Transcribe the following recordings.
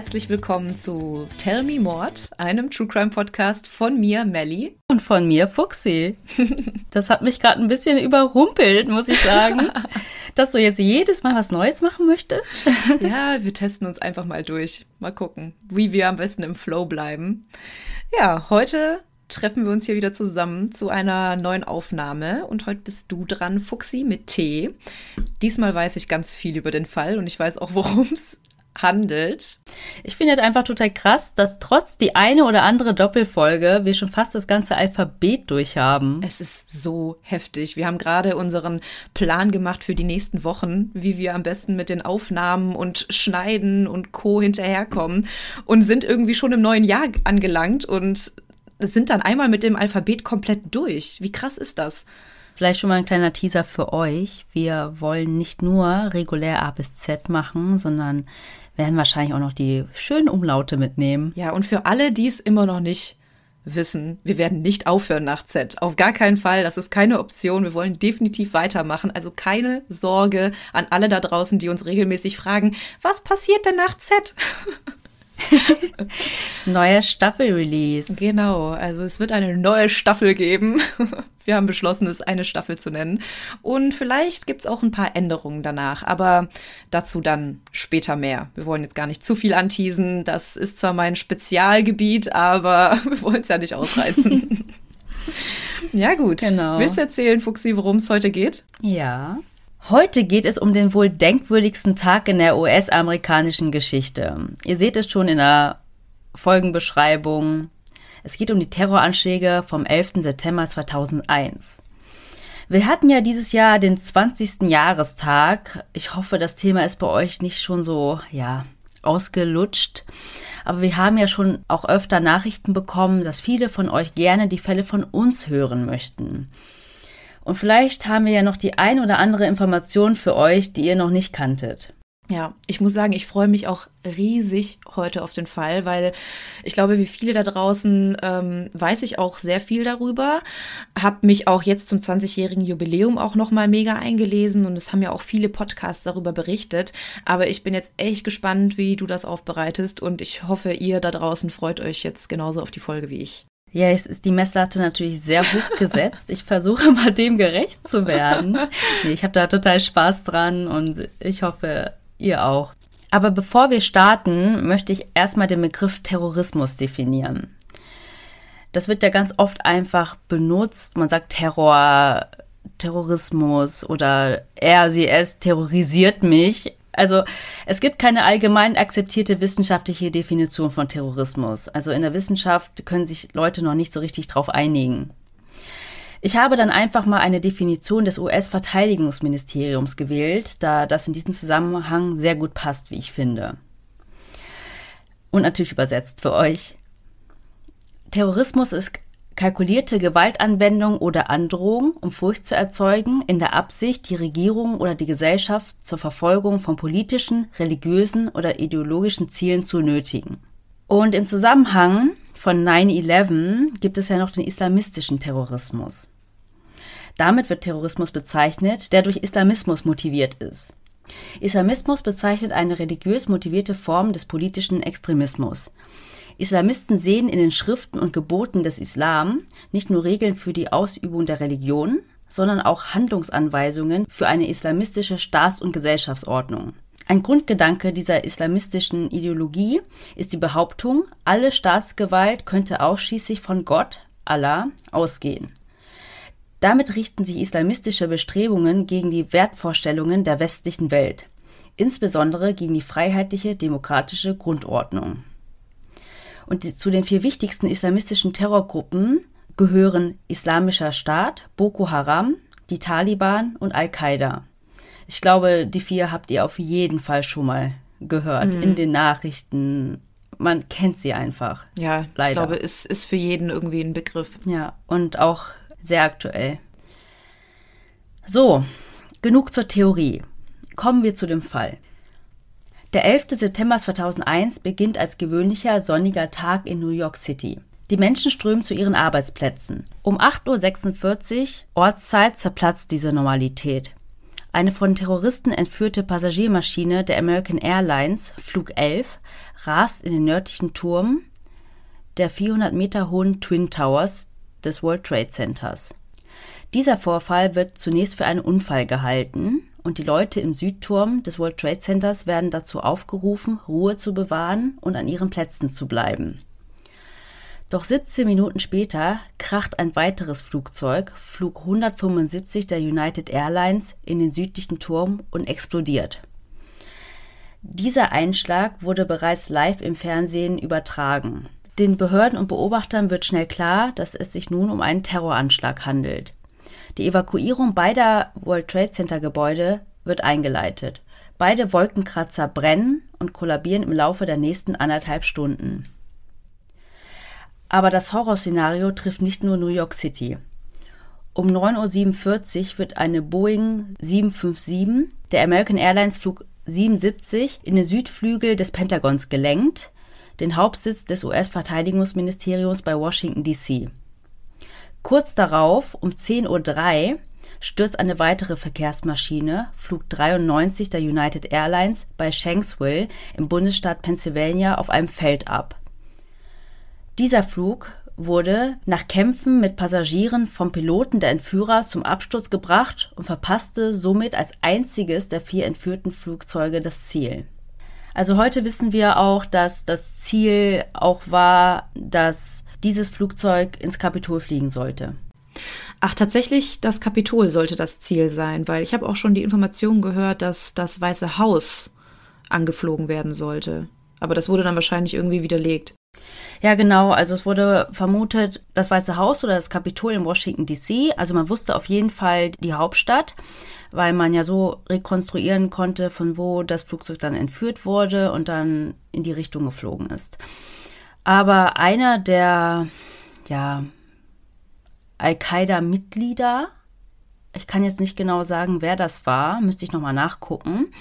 Herzlich willkommen zu Tell Me Mord, einem True Crime Podcast von mir, Melly. Und von mir, Fuxi. Das hat mich gerade ein bisschen überrumpelt, muss ich sagen. dass du jetzt jedes Mal was Neues machen möchtest? Ja, wir testen uns einfach mal durch. Mal gucken, wie wir am besten im Flow bleiben. Ja, heute treffen wir uns hier wieder zusammen zu einer neuen Aufnahme. Und heute bist du dran, Fuxi, mit T. Diesmal weiß ich ganz viel über den Fall und ich weiß auch, worum es handelt. Ich finde halt einfach total krass, dass trotz die eine oder andere Doppelfolge wir schon fast das ganze Alphabet durchhaben. Es ist so heftig. Wir haben gerade unseren Plan gemacht für die nächsten Wochen, wie wir am besten mit den Aufnahmen und Schneiden und Co. hinterherkommen und sind irgendwie schon im neuen Jahr angelangt und sind dann einmal mit dem Alphabet komplett durch. Wie krass ist das? Vielleicht schon mal ein kleiner Teaser für euch. Wir wollen nicht nur regulär A bis Z machen, sondern werden wahrscheinlich auch noch die schönen Umlaute mitnehmen. Ja, und für alle, die es immer noch nicht wissen, wir werden nicht aufhören nach Z. Auf gar keinen Fall. Das ist keine Option. Wir wollen definitiv weitermachen. Also keine Sorge an alle da draußen, die uns regelmäßig fragen, was passiert denn nach Z? Neuer Staffel-Release. Genau, also es wird eine neue Staffel geben. Wir haben beschlossen, es eine Staffel zu nennen. Und vielleicht gibt es auch ein paar Änderungen danach, aber dazu dann später mehr. Wir wollen jetzt gar nicht zu viel anteasen. Das ist zwar mein Spezialgebiet, aber wir wollen es ja nicht ausreizen. ja, gut. Genau. Willst du erzählen, Fuxi, worum es heute geht? Ja. Heute geht es um den wohl denkwürdigsten Tag in der US-amerikanischen Geschichte. Ihr seht es schon in der Folgenbeschreibung. Es geht um die Terroranschläge vom 11. September 2001. Wir hatten ja dieses Jahr den 20. Jahrestag. Ich hoffe, das Thema ist bei euch nicht schon so, ja, ausgelutscht. Aber wir haben ja schon auch öfter Nachrichten bekommen, dass viele von euch gerne die Fälle von uns hören möchten. Und vielleicht haben wir ja noch die ein oder andere Information für euch, die ihr noch nicht kanntet. Ja, ich muss sagen, ich freue mich auch riesig heute auf den Fall, weil ich glaube, wie viele da draußen ähm, weiß ich auch sehr viel darüber. Hab mich auch jetzt zum 20-jährigen Jubiläum auch nochmal mega eingelesen und es haben ja auch viele Podcasts darüber berichtet. Aber ich bin jetzt echt gespannt, wie du das aufbereitest und ich hoffe, ihr da draußen freut euch jetzt genauso auf die Folge wie ich. Ja, es ist die Messlatte natürlich sehr hoch gesetzt. Ich versuche mal dem gerecht zu werden. Nee, ich habe da total Spaß dran und ich hoffe, ihr auch. Aber bevor wir starten, möchte ich erstmal den Begriff Terrorismus definieren. Das wird ja ganz oft einfach benutzt. Man sagt Terror, Terrorismus oder er, sie, es terrorisiert mich. Also es gibt keine allgemein akzeptierte wissenschaftliche Definition von Terrorismus. Also in der Wissenschaft können sich Leute noch nicht so richtig drauf einigen. Ich habe dann einfach mal eine Definition des US-Verteidigungsministeriums gewählt, da das in diesem Zusammenhang sehr gut passt, wie ich finde. Und natürlich übersetzt für euch. Terrorismus ist kalkulierte Gewaltanwendung oder Androhung, um Furcht zu erzeugen, in der Absicht, die Regierung oder die Gesellschaft zur Verfolgung von politischen, religiösen oder ideologischen Zielen zu nötigen. Und im Zusammenhang von 9-11 gibt es ja noch den islamistischen Terrorismus. Damit wird Terrorismus bezeichnet, der durch Islamismus motiviert ist. Islamismus bezeichnet eine religiös motivierte Form des politischen Extremismus. Islamisten sehen in den Schriften und Geboten des Islam nicht nur Regeln für die Ausübung der Religion, sondern auch Handlungsanweisungen für eine islamistische Staats- und Gesellschaftsordnung. Ein Grundgedanke dieser islamistischen Ideologie ist die Behauptung, alle Staatsgewalt könnte ausschließlich von Gott, Allah, ausgehen. Damit richten sich islamistische Bestrebungen gegen die Wertvorstellungen der westlichen Welt, insbesondere gegen die freiheitliche demokratische Grundordnung. Und die, zu den vier wichtigsten islamistischen Terrorgruppen gehören Islamischer Staat, Boko Haram, die Taliban und Al-Qaida. Ich glaube, die vier habt ihr auf jeden Fall schon mal gehört mhm. in den Nachrichten. Man kennt sie einfach. Ja, leider. ich glaube, es ist für jeden irgendwie ein Begriff. Ja, und auch sehr aktuell. So, genug zur Theorie. Kommen wir zu dem Fall. Der 11. September 2001 beginnt als gewöhnlicher sonniger Tag in New York City. Die Menschen strömen zu ihren Arbeitsplätzen. Um 8.46 Uhr Ortszeit zerplatzt diese Normalität. Eine von Terroristen entführte Passagiermaschine der American Airlines, Flug 11, rast in den nördlichen Turm der 400 Meter hohen Twin Towers des World Trade Centers. Dieser Vorfall wird zunächst für einen Unfall gehalten und die Leute im Südturm des World Trade Centers werden dazu aufgerufen, Ruhe zu bewahren und an ihren Plätzen zu bleiben. Doch 17 Minuten später kracht ein weiteres Flugzeug, Flug 175 der United Airlines, in den südlichen Turm und explodiert. Dieser Einschlag wurde bereits live im Fernsehen übertragen. Den Behörden und Beobachtern wird schnell klar, dass es sich nun um einen Terroranschlag handelt. Die Evakuierung beider World Trade Center Gebäude wird eingeleitet. Beide Wolkenkratzer brennen und kollabieren im Laufe der nächsten anderthalb Stunden. Aber das Horrorszenario trifft nicht nur New York City. Um 9.47 Uhr wird eine Boeing 757, der American Airlines Flug 77, in den Südflügel des Pentagons gelenkt, den Hauptsitz des US-Verteidigungsministeriums bei Washington, D.C. Kurz darauf, um 10.03 Uhr, stürzt eine weitere Verkehrsmaschine, Flug 93 der United Airlines, bei Shanksville im Bundesstaat Pennsylvania auf einem Feld ab. Dieser Flug wurde nach Kämpfen mit Passagieren vom Piloten der Entführer zum Absturz gebracht und verpasste somit als einziges der vier entführten Flugzeuge das Ziel. Also heute wissen wir auch, dass das Ziel auch war, dass dieses Flugzeug ins Kapitol fliegen sollte. Ach, tatsächlich, das Kapitol sollte das Ziel sein, weil ich habe auch schon die Information gehört, dass das Weiße Haus angeflogen werden sollte. Aber das wurde dann wahrscheinlich irgendwie widerlegt. Ja, genau. Also es wurde vermutet, das Weiße Haus oder das Kapitol in Washington, DC. Also man wusste auf jeden Fall die Hauptstadt, weil man ja so rekonstruieren konnte, von wo das Flugzeug dann entführt wurde und dann in die Richtung geflogen ist. Aber einer der, ja, Al-Qaida-Mitglieder, ich kann jetzt nicht genau sagen, wer das war, müsste ich nochmal nachgucken,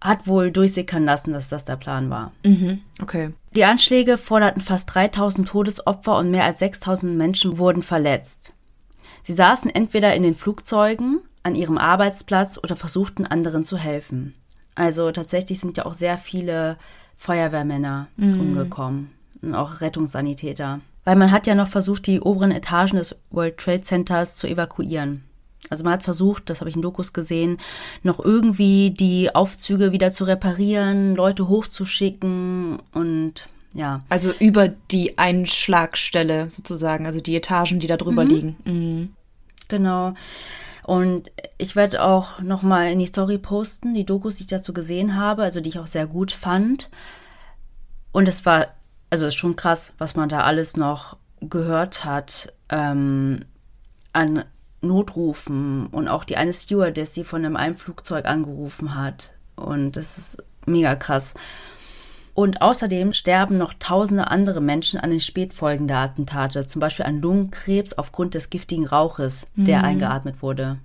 hat wohl durchsickern lassen, dass das der Plan war. Mhm, okay. Die Anschläge forderten fast 3000 Todesopfer und mehr als 6000 Menschen wurden verletzt. Sie saßen entweder in den Flugzeugen, an ihrem Arbeitsplatz oder versuchten anderen zu helfen. Also tatsächlich sind ja auch sehr viele Feuerwehrmänner mhm. umgekommen und auch Rettungssanitäter. Weil man hat ja noch versucht, die oberen Etagen des World Trade Centers zu evakuieren. Also man hat versucht, das habe ich in Dokus gesehen, noch irgendwie die Aufzüge wieder zu reparieren, Leute hochzuschicken und ja. Also über die Einschlagstelle sozusagen, also die Etagen, die da drüber mhm. liegen. Mhm. Genau. Und ich werde auch noch mal in die Story posten, die Dokus, die ich dazu gesehen habe, also die ich auch sehr gut fand. Und es war, also es ist schon krass, was man da alles noch gehört hat ähm, an Notrufen und auch die eine Stewardess, die von einem Flugzeug angerufen hat. Und das ist mega krass. Und außerdem sterben noch tausende andere Menschen an den Spätfolgen der Attentate, zum Beispiel an Lungenkrebs aufgrund des giftigen Rauches, der mhm. eingeatmet wurde.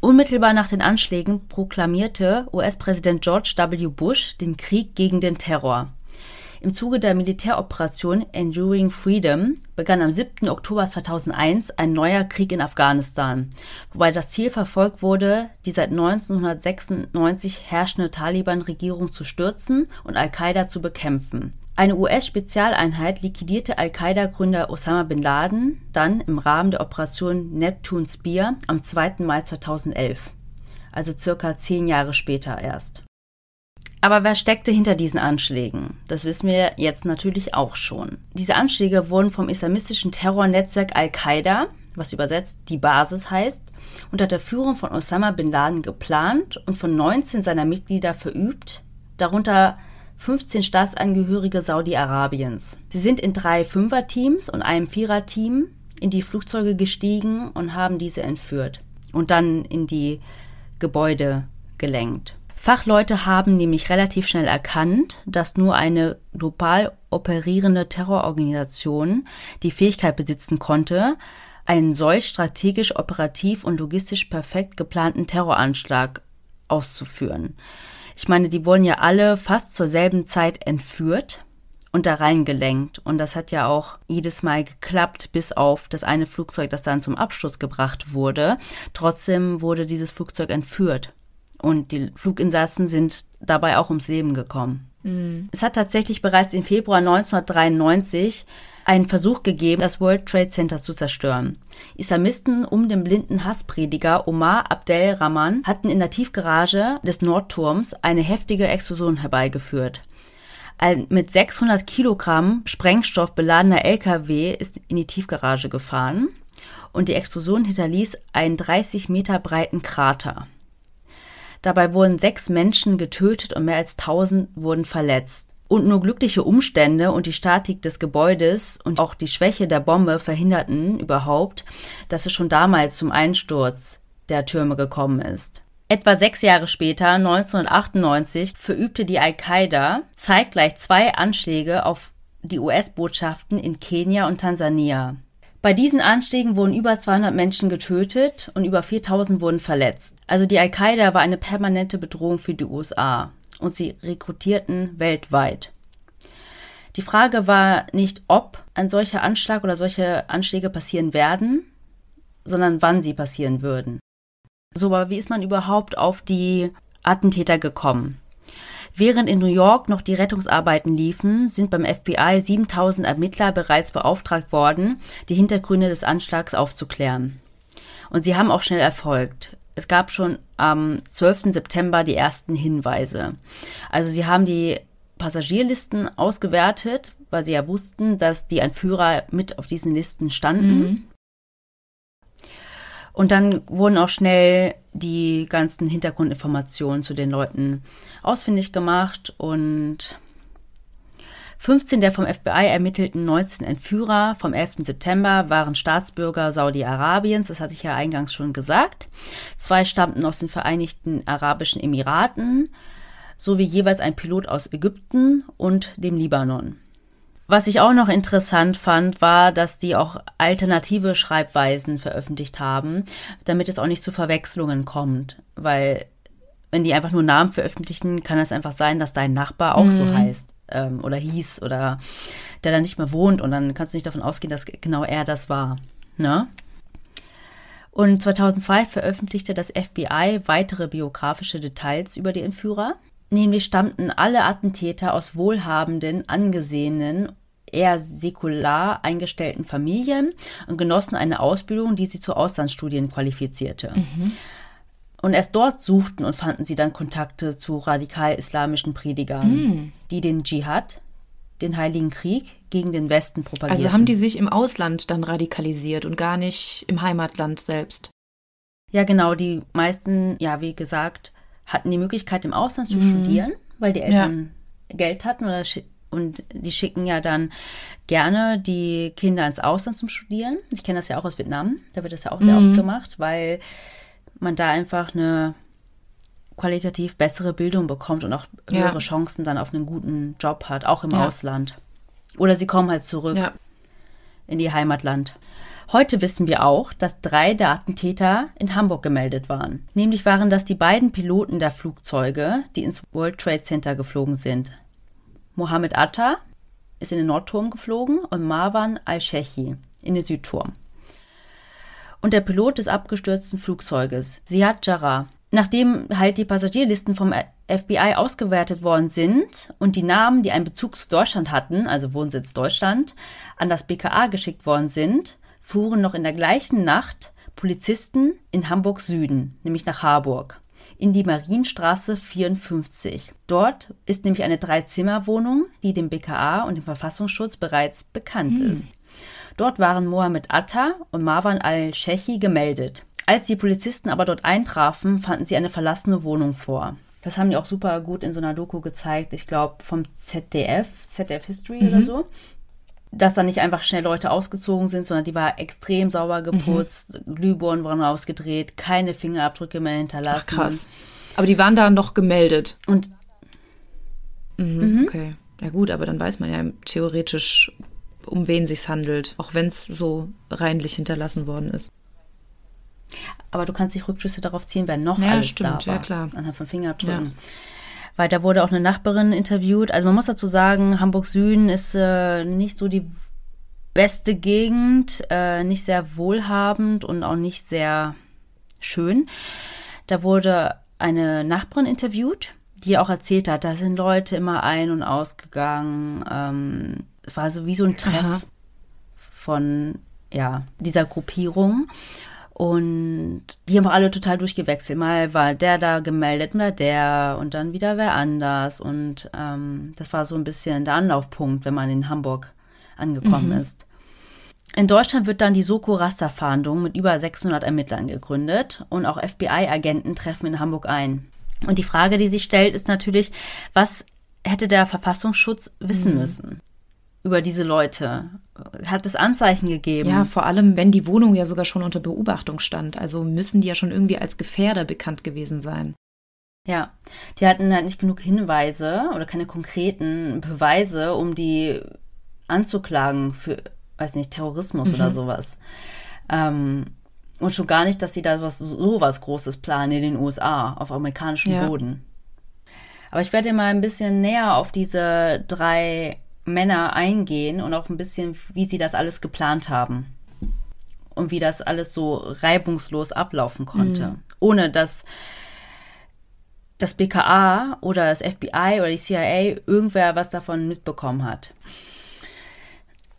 Unmittelbar nach den Anschlägen proklamierte US-Präsident George W. Bush den Krieg gegen den Terror. Im Zuge der Militäroperation Enduring Freedom begann am 7. Oktober 2001 ein neuer Krieg in Afghanistan, wobei das Ziel verfolgt wurde, die seit 1996 herrschende Taliban-Regierung zu stürzen und Al-Qaida zu bekämpfen. Eine US-Spezialeinheit liquidierte Al-Qaida-Gründer Osama bin Laden dann im Rahmen der Operation Neptune Spear am 2. Mai 2011, also circa zehn Jahre später erst. Aber wer steckte hinter diesen Anschlägen? Das wissen wir jetzt natürlich auch schon. Diese Anschläge wurden vom islamistischen Terrornetzwerk Al-Qaida, was übersetzt die Basis heißt, unter der Führung von Osama bin Laden geplant und von 19 seiner Mitglieder verübt, darunter 15 Staatsangehörige Saudi-Arabiens. Sie sind in drei Fünfer-Teams und einem Vierer-Team in die Flugzeuge gestiegen und haben diese entführt und dann in die Gebäude gelenkt. Fachleute haben nämlich relativ schnell erkannt, dass nur eine global operierende Terrororganisation die Fähigkeit besitzen konnte, einen solch strategisch, operativ und logistisch perfekt geplanten Terroranschlag auszuführen. Ich meine, die wurden ja alle fast zur selben Zeit entführt und da reingelenkt. Und das hat ja auch jedes Mal geklappt, bis auf das eine Flugzeug, das dann zum Absturz gebracht wurde. Trotzdem wurde dieses Flugzeug entführt. Und die Fluginsassen sind dabei auch ums Leben gekommen. Mhm. Es hat tatsächlich bereits im Februar 1993 einen Versuch gegeben, das World Trade Center zu zerstören. Islamisten um den blinden Hassprediger Omar Abdel Rahman hatten in der Tiefgarage des Nordturms eine heftige Explosion herbeigeführt. Ein mit 600 Kilogramm Sprengstoff beladener LKW ist in die Tiefgarage gefahren und die Explosion hinterließ einen 30 Meter breiten Krater. Dabei wurden sechs Menschen getötet und mehr als 1000 wurden verletzt. Und nur glückliche Umstände und die Statik des Gebäudes und auch die Schwäche der Bombe verhinderten überhaupt, dass es schon damals zum Einsturz der Türme gekommen ist. Etwa sechs Jahre später, 1998, verübte die Al-Qaida zeitgleich zwei Anschläge auf die US-Botschaften in Kenia und Tansania. Bei diesen Anschlägen wurden über 200 Menschen getötet und über 4000 wurden verletzt. Also die Al-Qaida war eine permanente Bedrohung für die USA und sie rekrutierten weltweit. Die Frage war nicht, ob ein solcher Anschlag oder solche Anschläge passieren werden, sondern wann sie passieren würden. So, aber wie ist man überhaupt auf die Attentäter gekommen? Während in New York noch die Rettungsarbeiten liefen, sind beim FBI 7000 Ermittler bereits beauftragt worden, die Hintergründe des Anschlags aufzuklären. Und sie haben auch schnell erfolgt. Es gab schon am 12. September die ersten Hinweise. Also sie haben die Passagierlisten ausgewertet, weil sie ja wussten, dass die Entführer mit auf diesen Listen standen. Mhm. Und dann wurden auch schnell die ganzen Hintergrundinformationen zu den Leuten ausfindig gemacht und 15 der vom FBI ermittelten 19 Entführer vom 11. September waren Staatsbürger Saudi-Arabiens, das hatte ich ja eingangs schon gesagt. Zwei stammten aus den Vereinigten Arabischen Emiraten sowie jeweils ein Pilot aus Ägypten und dem Libanon. Was ich auch noch interessant fand, war, dass die auch alternative Schreibweisen veröffentlicht haben, damit es auch nicht zu Verwechslungen kommt. Weil wenn die einfach nur Namen veröffentlichen, kann es einfach sein, dass dein Nachbar auch mhm. so heißt ähm, oder hieß oder der da nicht mehr wohnt und dann kannst du nicht davon ausgehen, dass genau er das war. Ne? Und 2002 veröffentlichte das FBI weitere biografische Details über die Entführer. Nämlich stammten alle Attentäter aus wohlhabenden, angesehenen, eher säkular eingestellten Familien und genossen eine Ausbildung, die sie zu Auslandsstudien qualifizierte. Mhm. Und erst dort suchten und fanden sie dann Kontakte zu radikal-islamischen Predigern, mhm. die den Dschihad, den Heiligen Krieg, gegen den Westen propagierten. Also haben die sich im Ausland dann radikalisiert und gar nicht im Heimatland selbst? Ja, genau. Die meisten, ja, wie gesagt, hatten die Möglichkeit, im Ausland zu mhm. studieren, weil die Eltern ja. Geld hatten oder und die schicken ja dann gerne die Kinder ins Ausland zum Studieren. Ich kenne das ja auch aus Vietnam, da wird das ja auch sehr mhm. oft gemacht, weil man da einfach eine qualitativ bessere Bildung bekommt und auch höhere ja. Chancen dann auf einen guten Job hat, auch im ja. Ausland. Oder sie kommen halt zurück in ihr Heimatland. Heute wissen wir auch, dass drei der Attentäter in Hamburg gemeldet waren. Nämlich waren das die beiden Piloten der Flugzeuge, die ins World Trade Center geflogen sind. Mohammed Atta ist in den Nordturm geflogen und Marwan al-Shechi in den Südturm. Und der Pilot des abgestürzten Flugzeuges, Ziad Jarrah. Nachdem halt die Passagierlisten vom FBI ausgewertet worden sind und die Namen, die einen Bezug zu Deutschland hatten, also Wohnsitz Deutschland, an das BKA geschickt worden sind, fuhren noch in der gleichen Nacht Polizisten in Hamburg Süden, nämlich nach Harburg, in die Marienstraße 54. Dort ist nämlich eine Dreizimmerwohnung, die dem BKA und dem Verfassungsschutz bereits bekannt hm. ist. Dort waren Mohammed Atta und Marwan al-Shechi gemeldet. Als die Polizisten aber dort eintrafen, fanden sie eine verlassene Wohnung vor. Das haben die auch super gut in so einer Doku gezeigt, ich glaube vom ZDF, ZDF History mhm. oder so dass da nicht einfach schnell Leute ausgezogen sind, sondern die war extrem sauber geputzt, mhm. Glühbirnen waren rausgedreht, keine Fingerabdrücke mehr hinterlassen. Ach, krass. Aber die waren da noch gemeldet. Und mhm, mhm. okay. Ja gut, aber dann weiß man ja theoretisch, um wen sich's handelt, auch wenn es so reinlich hinterlassen worden ist. Aber du kannst dich Rückschlüsse darauf ziehen, wer noch ja, alles stimmt, da war. Ja, klar. Anhand von Fingerabdrücken. Ja. Weil da wurde auch eine Nachbarin interviewt. Also man muss dazu sagen, Hamburg Süden ist äh, nicht so die beste Gegend, äh, nicht sehr wohlhabend und auch nicht sehr schön. Da wurde eine Nachbarin interviewt, die auch erzählt hat, da sind Leute immer ein- und ausgegangen. Ähm, es war so wie so ein Treff Aha. von ja, dieser Gruppierung. Und die haben alle total durchgewechselt. Mal war der da gemeldet, mal der und dann wieder wer anders. Und ähm, das war so ein bisschen der Anlaufpunkt, wenn man in Hamburg angekommen mhm. ist. In Deutschland wird dann die Soko-Raster-Fahndung mit über 600 Ermittlern gegründet und auch FBI-Agenten treffen in Hamburg ein. Und die Frage, die sich stellt, ist natürlich, was hätte der Verfassungsschutz wissen mhm. müssen? über diese Leute? Hat es Anzeichen gegeben? Ja, vor allem, wenn die Wohnung ja sogar schon unter Beobachtung stand. Also müssen die ja schon irgendwie als Gefährder bekannt gewesen sein. Ja, die hatten halt nicht genug Hinweise oder keine konkreten Beweise, um die anzuklagen für, weiß nicht, Terrorismus mhm. oder sowas. Ähm, und schon gar nicht, dass sie da was, so was Großes planen in den USA, auf amerikanischem ja. Boden. Aber ich werde mal ein bisschen näher auf diese drei Männer eingehen und auch ein bisschen, wie sie das alles geplant haben. Und wie das alles so reibungslos ablaufen konnte. Mhm. Ohne dass das BKA oder das FBI oder die CIA irgendwer was davon mitbekommen hat.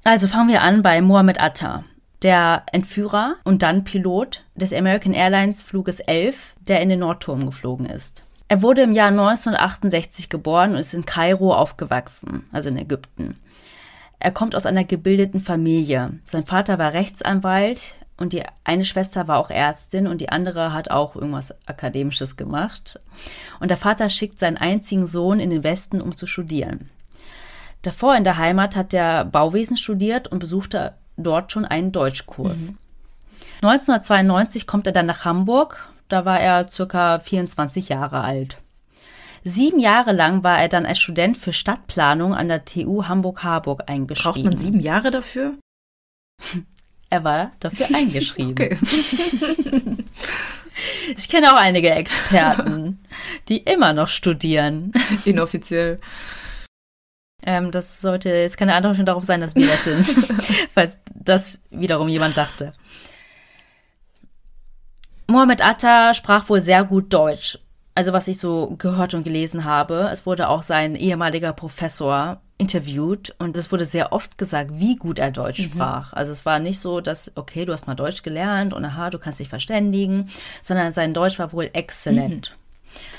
Also fangen wir an bei Mohammed Atta, der Entführer und dann Pilot des American Airlines Fluges 11, der in den Nordturm geflogen ist. Er wurde im Jahr 1968 geboren und ist in Kairo aufgewachsen, also in Ägypten. Er kommt aus einer gebildeten Familie. Sein Vater war Rechtsanwalt und die eine Schwester war auch Ärztin und die andere hat auch irgendwas Akademisches gemacht. Und der Vater schickt seinen einzigen Sohn in den Westen, um zu studieren. Davor in der Heimat hat er Bauwesen studiert und besuchte dort schon einen Deutschkurs. Mhm. 1992 kommt er dann nach Hamburg, da war er circa 24 Jahre alt. Sieben Jahre lang war er dann als Student für Stadtplanung an der TU Hamburg-Harburg eingeschrieben. Braucht man sieben Jahre dafür? Er war dafür eingeschrieben. Okay. Ich kenne auch einige Experten, die immer noch studieren. Inoffiziell. Ähm, das sollte jetzt keine Antwort darauf sein, dass wir das sind, falls das wiederum jemand dachte. Mohammed Atta sprach wohl sehr gut Deutsch. Also was ich so gehört und gelesen habe. Es wurde auch sein ehemaliger Professor interviewt und es wurde sehr oft gesagt, wie gut er Deutsch mhm. sprach. Also es war nicht so, dass, okay, du hast mal Deutsch gelernt und aha, du kannst dich verständigen, sondern sein Deutsch war wohl exzellent. Mhm.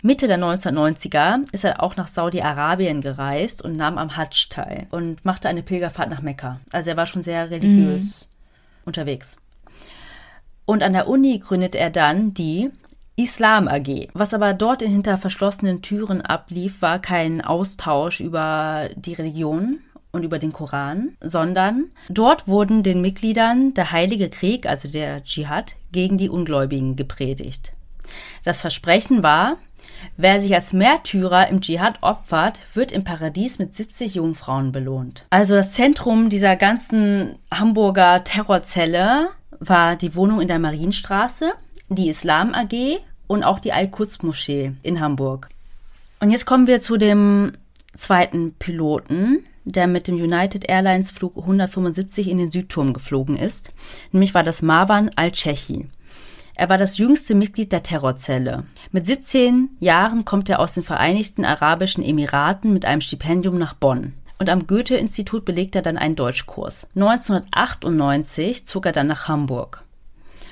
Mitte der 1990er ist er auch nach Saudi-Arabien gereist und nahm am Hajj teil und machte eine Pilgerfahrt nach Mekka. Also er war schon sehr religiös mhm. unterwegs. Und an der Uni gründet er dann die Islam AG. Was aber dort in hinter verschlossenen Türen ablief, war kein Austausch über die Religion und über den Koran, sondern dort wurden den Mitgliedern der Heilige Krieg, also der Dschihad, gegen die Ungläubigen gepredigt. Das Versprechen war, wer sich als Märtyrer im Dschihad opfert, wird im Paradies mit 70 Jungfrauen belohnt. Also das Zentrum dieser ganzen Hamburger Terrorzelle war die Wohnung in der Marienstraße, die Islam AG und auch die Al-Quds-Moschee in Hamburg. Und jetzt kommen wir zu dem zweiten Piloten, der mit dem United Airlines Flug 175 in den Südturm geflogen ist. Nämlich war das Marwan Al-Chechi. Er war das jüngste Mitglied der Terrorzelle. Mit 17 Jahren kommt er aus den Vereinigten Arabischen Emiraten mit einem Stipendium nach Bonn und am Goethe-Institut belegt er dann einen Deutschkurs. 1998 zog er dann nach Hamburg.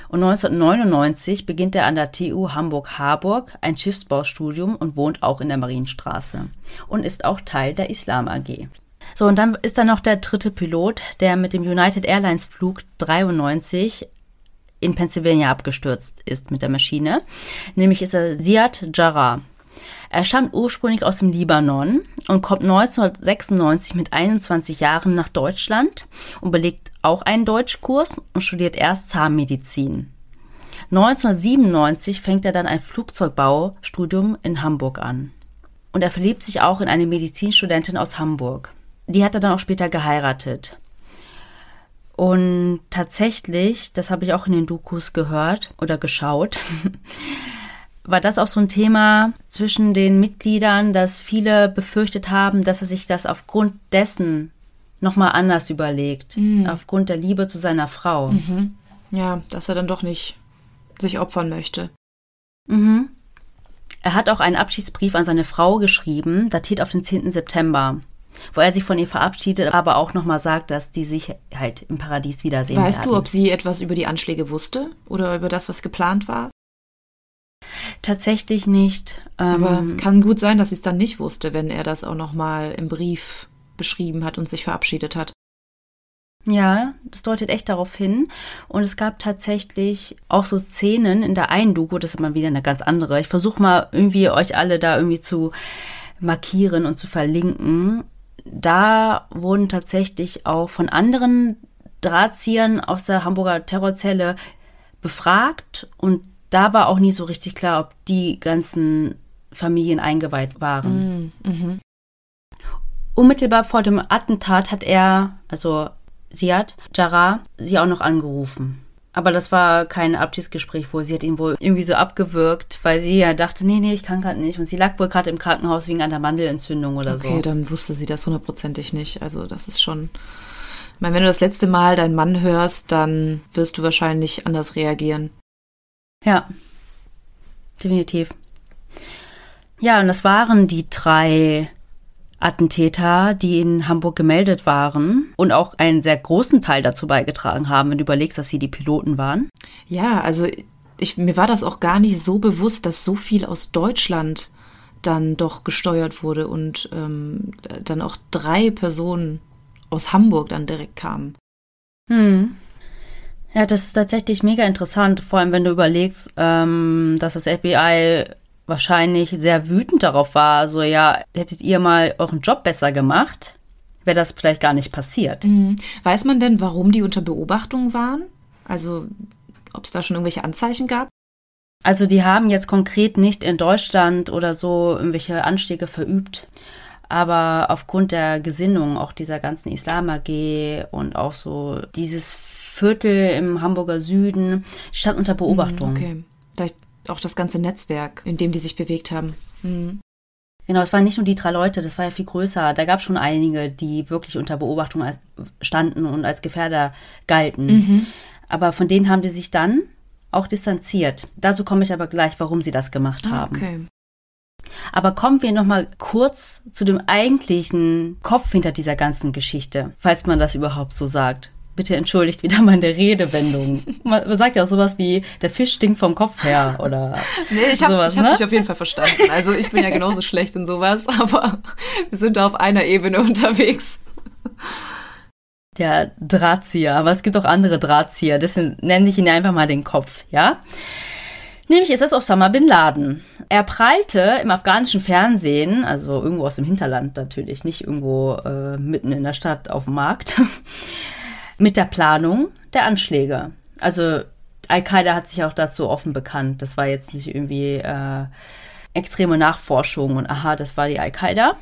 Und 1999 beginnt er an der TU Hamburg-Harburg ein Schiffsbaustudium und wohnt auch in der Marienstraße und ist auch Teil der Islam AG. So, und dann ist da noch der dritte Pilot, der mit dem United Airlines Flug 93 in Pennsylvania abgestürzt ist mit der Maschine. Nämlich ist er Ziad Jarrah. Er stammt ursprünglich aus dem Libanon und kommt 1996 mit 21 Jahren nach Deutschland und belegt auch einen Deutschkurs und studiert erst Zahnmedizin. 1997 fängt er dann ein Flugzeugbaustudium in Hamburg an. Und er verliebt sich auch in eine Medizinstudentin aus Hamburg. Die hat er dann auch später geheiratet. Und tatsächlich, das habe ich auch in den Dokus gehört oder geschaut, war das auch so ein Thema zwischen den Mitgliedern, dass viele befürchtet haben, dass er sich das aufgrund dessen nochmal anders überlegt, mhm. aufgrund der Liebe zu seiner Frau. Mhm. Ja, dass er dann doch nicht sich opfern möchte. Mhm. Er hat auch einen Abschiedsbrief an seine Frau geschrieben, datiert auf den 10. September, wo er sich von ihr verabschiedet, aber auch nochmal sagt, dass die sich halt im Paradies wiedersehen weißt werden. du, ob sie etwas über die Anschläge wusste oder über das, was geplant war? Tatsächlich nicht. Aber ähm, kann gut sein, dass sie es dann nicht wusste, wenn er das auch nochmal im Brief beschrieben hat und sich verabschiedet hat. Ja, das deutet echt darauf hin. Und es gab tatsächlich auch so Szenen in der einen Doku, das ist mal wieder eine ganz andere. Ich versuche mal irgendwie euch alle da irgendwie zu markieren und zu verlinken. Da wurden tatsächlich auch von anderen Drahtziehern aus der Hamburger Terrorzelle befragt und da war auch nie so richtig klar, ob die ganzen Familien eingeweiht waren. Mm, mhm. Unmittelbar vor dem Attentat hat er, also Siad Jarrah, sie auch noch angerufen. Aber das war kein Abschiedsgespräch, wo sie hat ihn wohl irgendwie so abgewürgt, weil sie ja dachte, nee, nee, ich kann gerade nicht. Und sie lag wohl gerade im Krankenhaus wegen einer Mandelentzündung oder okay, so. Okay, dann wusste sie das hundertprozentig nicht. Also das ist schon. Ich meine, wenn du das letzte Mal deinen Mann hörst, dann wirst du wahrscheinlich anders reagieren. Ja, definitiv. Ja, und das waren die drei Attentäter, die in Hamburg gemeldet waren und auch einen sehr großen Teil dazu beigetragen haben, wenn du überlegst, dass sie die Piloten waren. Ja, also ich, mir war das auch gar nicht so bewusst, dass so viel aus Deutschland dann doch gesteuert wurde und ähm, dann auch drei Personen aus Hamburg dann direkt kamen. Hm. Ja, das ist tatsächlich mega interessant, vor allem wenn du überlegst, ähm, dass das FBI wahrscheinlich sehr wütend darauf war. So, ja, hättet ihr mal euren Job besser gemacht, wäre das vielleicht gar nicht passiert. Mhm. Weiß man denn, warum die unter Beobachtung waren? Also, ob es da schon irgendwelche Anzeichen gab? Also, die haben jetzt konkret nicht in Deutschland oder so irgendwelche Anschläge verübt. Aber aufgrund der Gesinnung auch dieser ganzen Islam AG und auch so dieses Viertel im Hamburger Süden stand unter Beobachtung. Mhm, okay. Vielleicht auch das ganze Netzwerk, in dem die sich bewegt haben. Mhm. Genau, es waren nicht nur die drei Leute, das war ja viel größer. Da gab es schon einige, die wirklich unter Beobachtung als, standen und als Gefährder galten. Mhm. Aber von denen haben die sich dann auch distanziert. Dazu komme ich aber gleich, warum sie das gemacht ah, haben. Okay. Aber kommen wir noch mal kurz zu dem eigentlichen Kopf hinter dieser ganzen Geschichte, falls man das überhaupt so sagt. Bitte entschuldigt wieder meine Redewendung. Man sagt ja auch sowas wie, der Fisch stinkt vom Kopf her oder Nee, ich habe hab ne? dich auf jeden Fall verstanden. Also ich bin ja genauso schlecht in sowas, aber wir sind da auf einer Ebene unterwegs. Der Drahtzieher, aber es gibt auch andere Drahtzieher, deswegen nenne ich ihn einfach mal den Kopf, ja? Nämlich ist das Osama Bin Laden. Er prallte im afghanischen Fernsehen, also irgendwo aus dem Hinterland natürlich, nicht irgendwo äh, mitten in der Stadt auf dem Markt, mit der Planung der Anschläge. Also Al-Qaida hat sich auch dazu offen bekannt. Das war jetzt nicht irgendwie äh, extreme Nachforschung und aha, das war die Al-Qaida.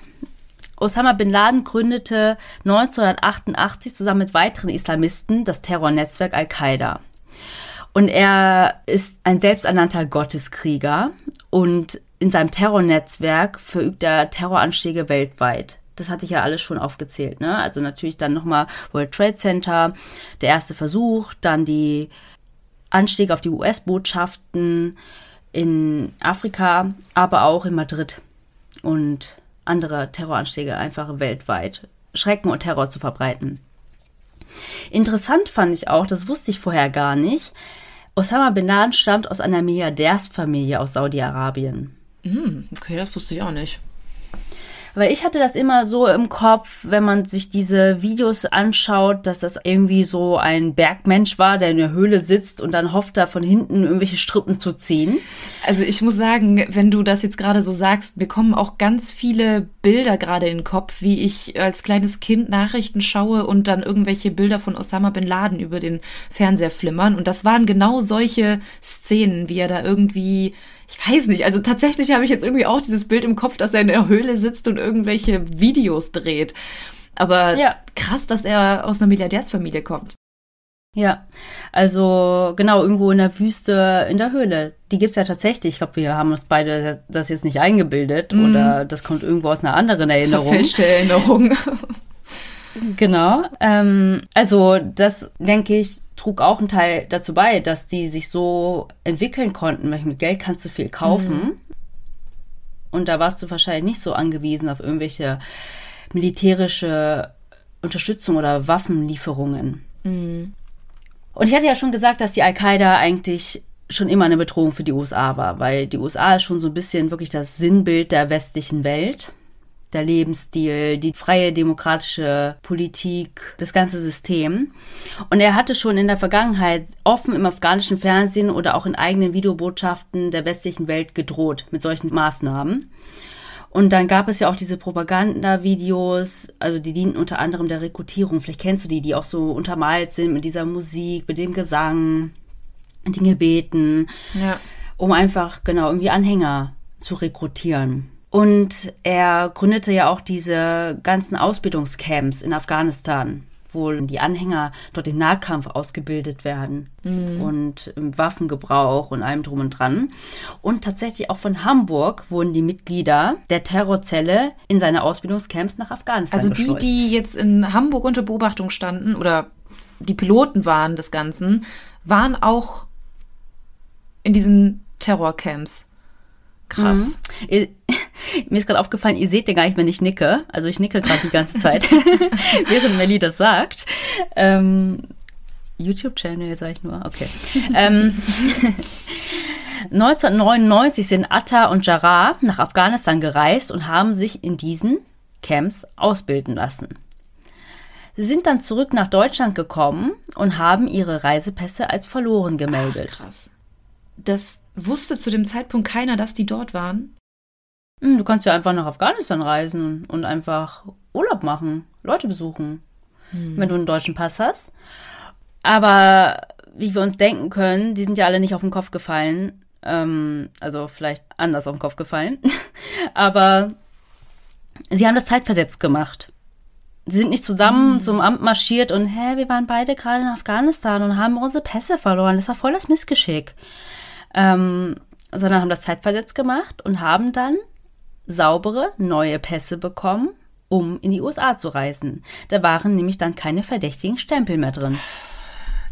Osama bin Laden gründete 1988 zusammen mit weiteren Islamisten das Terrornetzwerk Al-Qaida. Und er ist ein selbsternannter Gotteskrieger und in seinem Terrornetzwerk verübt er Terroranschläge weltweit das hatte ich ja alles schon aufgezählt. Ne? Also natürlich dann nochmal World Trade Center, der erste Versuch, dann die Anschläge auf die US-Botschaften in Afrika, aber auch in Madrid und andere Terroranschläge einfach weltweit. Schrecken und Terror zu verbreiten. Interessant fand ich auch, das wusste ich vorher gar nicht, Osama bin Laden stammt aus einer Milliardärsfamilie aus Saudi-Arabien. Mm, okay, das wusste ich auch nicht. Weil ich hatte das immer so im Kopf, wenn man sich diese Videos anschaut, dass das irgendwie so ein Bergmensch war, der in der Höhle sitzt und dann hofft, da von hinten irgendwelche Strippen zu ziehen. Also ich muss sagen, wenn du das jetzt gerade so sagst, mir kommen auch ganz viele Bilder gerade in den Kopf, wie ich als kleines Kind Nachrichten schaue und dann irgendwelche Bilder von Osama bin Laden über den Fernseher flimmern. Und das waren genau solche Szenen, wie er da irgendwie ich weiß nicht, also tatsächlich habe ich jetzt irgendwie auch dieses Bild im Kopf, dass er in der Höhle sitzt und irgendwelche Videos dreht. Aber ja. krass, dass er aus einer Milliardärsfamilie kommt. Ja, also genau, irgendwo in der Wüste, in der Höhle. Die gibt's ja tatsächlich. Ich glaube, wir haben uns beide das jetzt nicht eingebildet mm. oder das kommt irgendwo aus einer anderen Erinnerung. Verfälschte Erinnerung. genau. Ähm, also das, denke ich, trug auch einen Teil dazu bei, dass die sich so entwickeln konnten. Mit Geld kannst du viel kaufen. Mm. Und da warst du wahrscheinlich nicht so angewiesen auf irgendwelche militärische Unterstützung oder Waffenlieferungen. Mm. Und ich hatte ja schon gesagt, dass die Al-Qaida eigentlich schon immer eine Bedrohung für die USA war, weil die USA ist schon so ein bisschen wirklich das Sinnbild der westlichen Welt. Der Lebensstil, die freie demokratische Politik, das ganze System. Und er hatte schon in der Vergangenheit offen im afghanischen Fernsehen oder auch in eigenen Videobotschaften der westlichen Welt gedroht mit solchen Maßnahmen. Und dann gab es ja auch diese Propagandavideos, also die dienten unter anderem der Rekrutierung. Vielleicht kennst du die, die auch so untermalt sind mit dieser Musik, mit dem Gesang, den Gebeten, ja. um einfach genau irgendwie Anhänger zu rekrutieren. Und er gründete ja auch diese ganzen Ausbildungscamps in Afghanistan wo die Anhänger dort im Nahkampf ausgebildet werden mhm. und im Waffengebrauch und allem drum und dran. Und tatsächlich auch von Hamburg wurden die Mitglieder der Terrorzelle in seine Ausbildungscamps nach Afghanistan Also die, die jetzt in Hamburg unter Beobachtung standen oder die Piloten waren des Ganzen, waren auch in diesen Terrorcamps. Krass. Mhm. Mir ist gerade aufgefallen, ihr seht ja gar nicht, wenn ich nicke. Also ich nicke gerade die ganze Zeit, während Melly das sagt. Ähm, YouTube-Channel, sage ich nur. Okay. ähm, 1999 sind Atta und Jarrah nach Afghanistan gereist und haben sich in diesen Camps ausbilden lassen. Sie sind dann zurück nach Deutschland gekommen und haben ihre Reisepässe als verloren gemeldet. Ach, krass. Das wusste zu dem Zeitpunkt keiner, dass die dort waren? Hm, du kannst ja einfach nach Afghanistan reisen und einfach Urlaub machen, Leute besuchen, hm. wenn du einen deutschen Pass hast. Aber wie wir uns denken können, die sind ja alle nicht auf den Kopf gefallen. Ähm, also vielleicht anders auf den Kopf gefallen. Aber sie haben das zeitversetzt gemacht. Sie sind nicht zusammen hm. zum Amt marschiert und, hä, wir waren beide gerade in Afghanistan und haben unsere Pässe verloren. Das war voll das Missgeschick. Ähm, sondern haben das zeitversetzt gemacht und haben dann saubere neue Pässe bekommen, um in die USA zu reisen. Da waren nämlich dann keine verdächtigen Stempel mehr drin.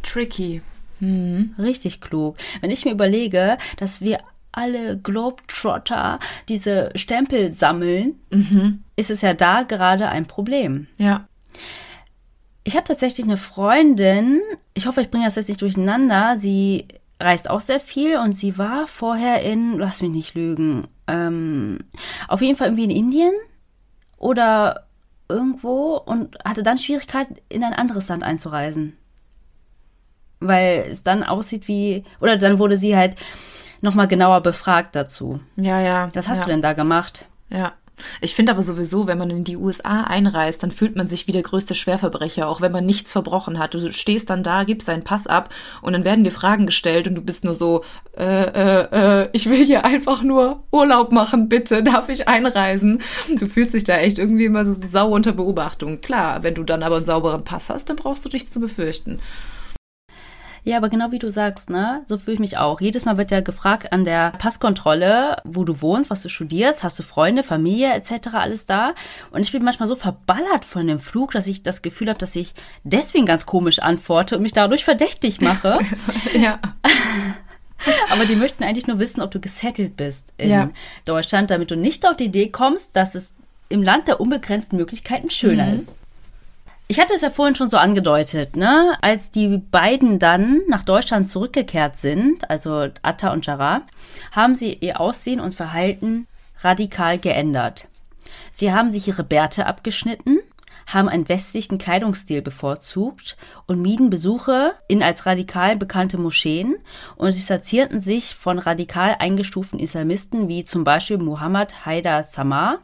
Tricky. Mhm. Richtig klug. Wenn ich mir überlege, dass wir alle Globetrotter diese Stempel sammeln, mhm. ist es ja da gerade ein Problem. Ja. Ich habe tatsächlich eine Freundin, ich hoffe, ich bringe das jetzt nicht durcheinander, sie reist auch sehr viel und sie war vorher in, lass mich nicht lügen, ähm, auf jeden Fall irgendwie in Indien oder irgendwo und hatte dann Schwierigkeiten, in ein anderes Land einzureisen. Weil es dann aussieht wie, oder dann wurde sie halt nochmal genauer befragt dazu. Ja, ja. Was hast ja. du denn da gemacht? Ja. Ich finde aber sowieso, wenn man in die USA einreist, dann fühlt man sich wie der größte Schwerverbrecher, auch wenn man nichts verbrochen hat. Du stehst dann da, gibst deinen Pass ab und dann werden dir Fragen gestellt und du bist nur so, äh, äh, äh, ich will hier einfach nur Urlaub machen, bitte, darf ich einreisen? Du fühlst dich da echt irgendwie immer so sau unter Beobachtung. Klar, wenn du dann aber einen sauberen Pass hast, dann brauchst du nichts zu befürchten. Ja, aber genau wie du sagst, ne? So fühle ich mich auch. Jedes Mal wird ja gefragt an der Passkontrolle, wo du wohnst, was du studierst, hast du Freunde, Familie etc. alles da. Und ich bin manchmal so verballert von dem Flug, dass ich das Gefühl habe, dass ich deswegen ganz komisch antworte und mich dadurch verdächtig mache. ja. Aber die möchten eigentlich nur wissen, ob du gesettelt bist in ja. Deutschland, damit du nicht auf die Idee kommst, dass es im Land der unbegrenzten Möglichkeiten schöner mhm. ist. Ich hatte es ja vorhin schon so angedeutet, ne? Als die beiden dann nach Deutschland zurückgekehrt sind, also Atta und Jarrah, haben sie ihr Aussehen und Verhalten radikal geändert. Sie haben sich ihre Bärte abgeschnitten, haben einen westlichen Kleidungsstil bevorzugt und mieden Besuche in als radikal bekannte Moscheen und distanzierten sich von radikal eingestuften Islamisten wie zum Beispiel Muhammad Haidar Samar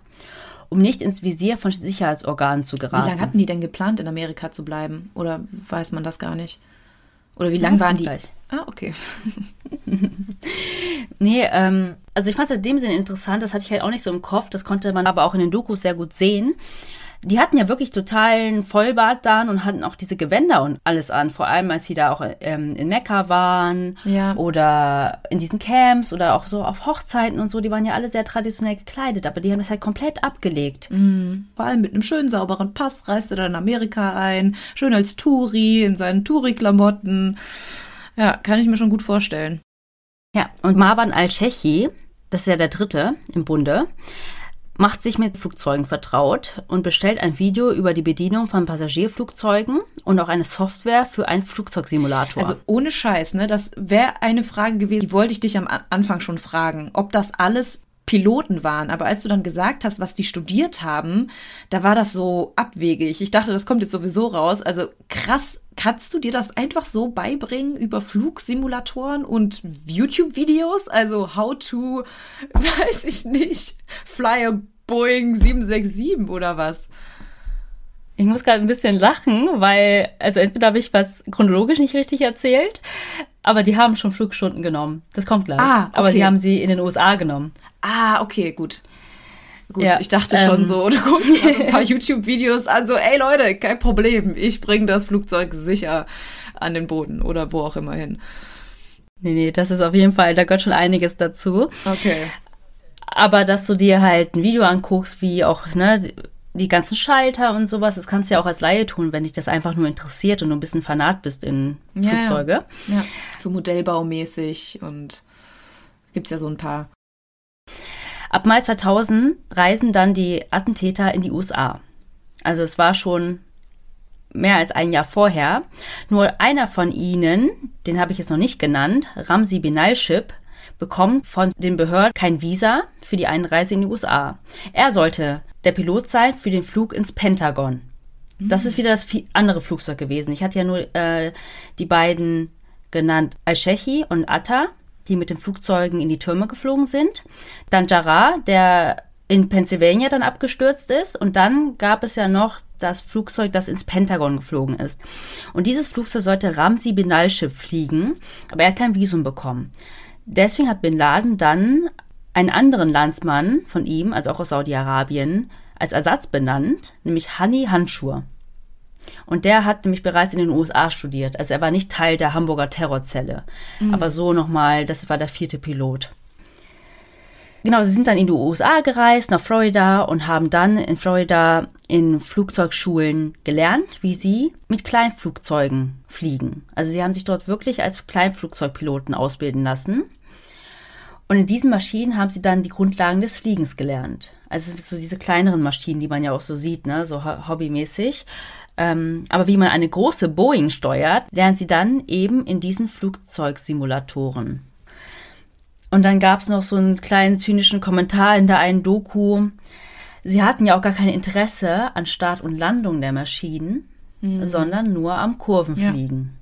um nicht ins Visier von Sicherheitsorganen zu geraten. Wie lange hatten die denn geplant, in Amerika zu bleiben? Oder weiß man das gar nicht? Oder wie lange waren die? Gleich. Ah, okay. nee, ähm, also ich fand es in dem Sinne interessant, das hatte ich halt auch nicht so im Kopf, das konnte man aber auch in den Dokus sehr gut sehen. Die hatten ja wirklich totalen Vollbart dann und hatten auch diese Gewänder und alles an. Vor allem, als sie da auch ähm, in Mekka waren Ja. oder in diesen Camps oder auch so auf Hochzeiten und so. Die waren ja alle sehr traditionell gekleidet, aber die haben das halt komplett abgelegt. Vor allem mit einem schönen, sauberen Pass reiste er in Amerika ein. Schön als Touri, in seinen Touri-Klamotten. Ja, kann ich mir schon gut vorstellen. Ja, und Marwan al-Shechi, das ist ja der dritte im Bunde, macht sich mit Flugzeugen vertraut und bestellt ein Video über die Bedienung von Passagierflugzeugen und auch eine Software für einen Flugzeugsimulator. Also ohne Scheiß, ne? Das wäre eine Frage gewesen, die wollte ich dich am Anfang schon fragen, ob das alles Piloten waren. Aber als du dann gesagt hast, was die studiert haben, da war das so abwegig. Ich dachte, das kommt jetzt sowieso raus. Also krass, kannst du dir das einfach so beibringen über Flugsimulatoren und YouTube-Videos? Also how to, weiß ich nicht, fly a Boeing 767 oder was? Ich muss gerade ein bisschen lachen, weil, also entweder habe ich was chronologisch nicht richtig erzählt, aber die haben schon Flugstunden genommen. Das kommt gleich. Ah, Aber okay. die haben sie in den USA genommen. Ah, okay, gut. Gut, Ja, ich dachte schon ähm. so, du guckst dir so ein paar YouTube-Videos an, so, ey Leute, kein Problem, ich bringe das Flugzeug sicher an den Boden oder wo auch immer hin. Nee, nee, das ist auf jeden Fall, da gehört schon einiges dazu. Okay. Aber dass du dir halt ein Video anguckst, wie auch, ne, die- ganzen Schalter und sowas, das kannst du ja auch als Laie tun, wenn dich das einfach nur interessiert und du ein bisschen fanat bist in Ja, ja. Flugzeuge. Ja. So modellbaumäßig und gibt's ja so ein paar. Ab Mai 2000 reisen dann die Attentäter in die USA. Also es war schon mehr als ein Jahr vorher. Nur einer von ihnen, den habe ich jetzt noch nicht genannt, Ramsi Benalship, bekommt von den Behörden kein Visa für die Einreise in die USA. Er sollte der Pilot sein für den Flug ins Pentagon. Das ist wieder das andere Flugzeug gewesen. Ich hatte ja nur äh, die beiden genannt, Al-Shechi und Atta, die mit den Flugzeugen in die Türme geflogen sind. Dann Jarrah, der in Pennsylvania dann abgestürzt ist. Und dann gab es ja noch das Flugzeug, das ins Pentagon geflogen ist. Und dieses Flugzeug sollte Ramsi Benalship fliegen, aber er hat kein Visum bekommen. Deswegen hat Bin Laden dann einen anderen Landsmann von ihm, also auch aus Saudi-Arabien, als Ersatz benannt, nämlich Hani Hanschur. Und der hat nämlich bereits in den USA studiert. Also er war nicht Teil der Hamburger Terrorzelle. Aber so nochmal, das war der vierte Pilot. Genau, sie sind dann in die USA gereist, nach Florida und haben dann in Florida in Flugzeugschulen gelernt, wie sie mit Kleinflugzeugen fliegen. Also sie haben sich dort wirklich als Kleinflugzeugpiloten ausbilden lassen. Und in diesen Maschinen haben sie dann die Grundlagen des Fliegens gelernt. Also so diese kleineren Maschinen, die man ja auch so sieht, ne, so ho- hobbymäßig. Ähm, aber wie man eine große Boeing steuert, lernen sie dann eben in diesen Flugzeugsimulatoren. Und dann gab es noch so einen kleinen zynischen Kommentar in der einen Doku. Sie hatten ja auch gar kein Interesse an Start und Landung der Maschinen, sondern nur am Kurvenfliegen.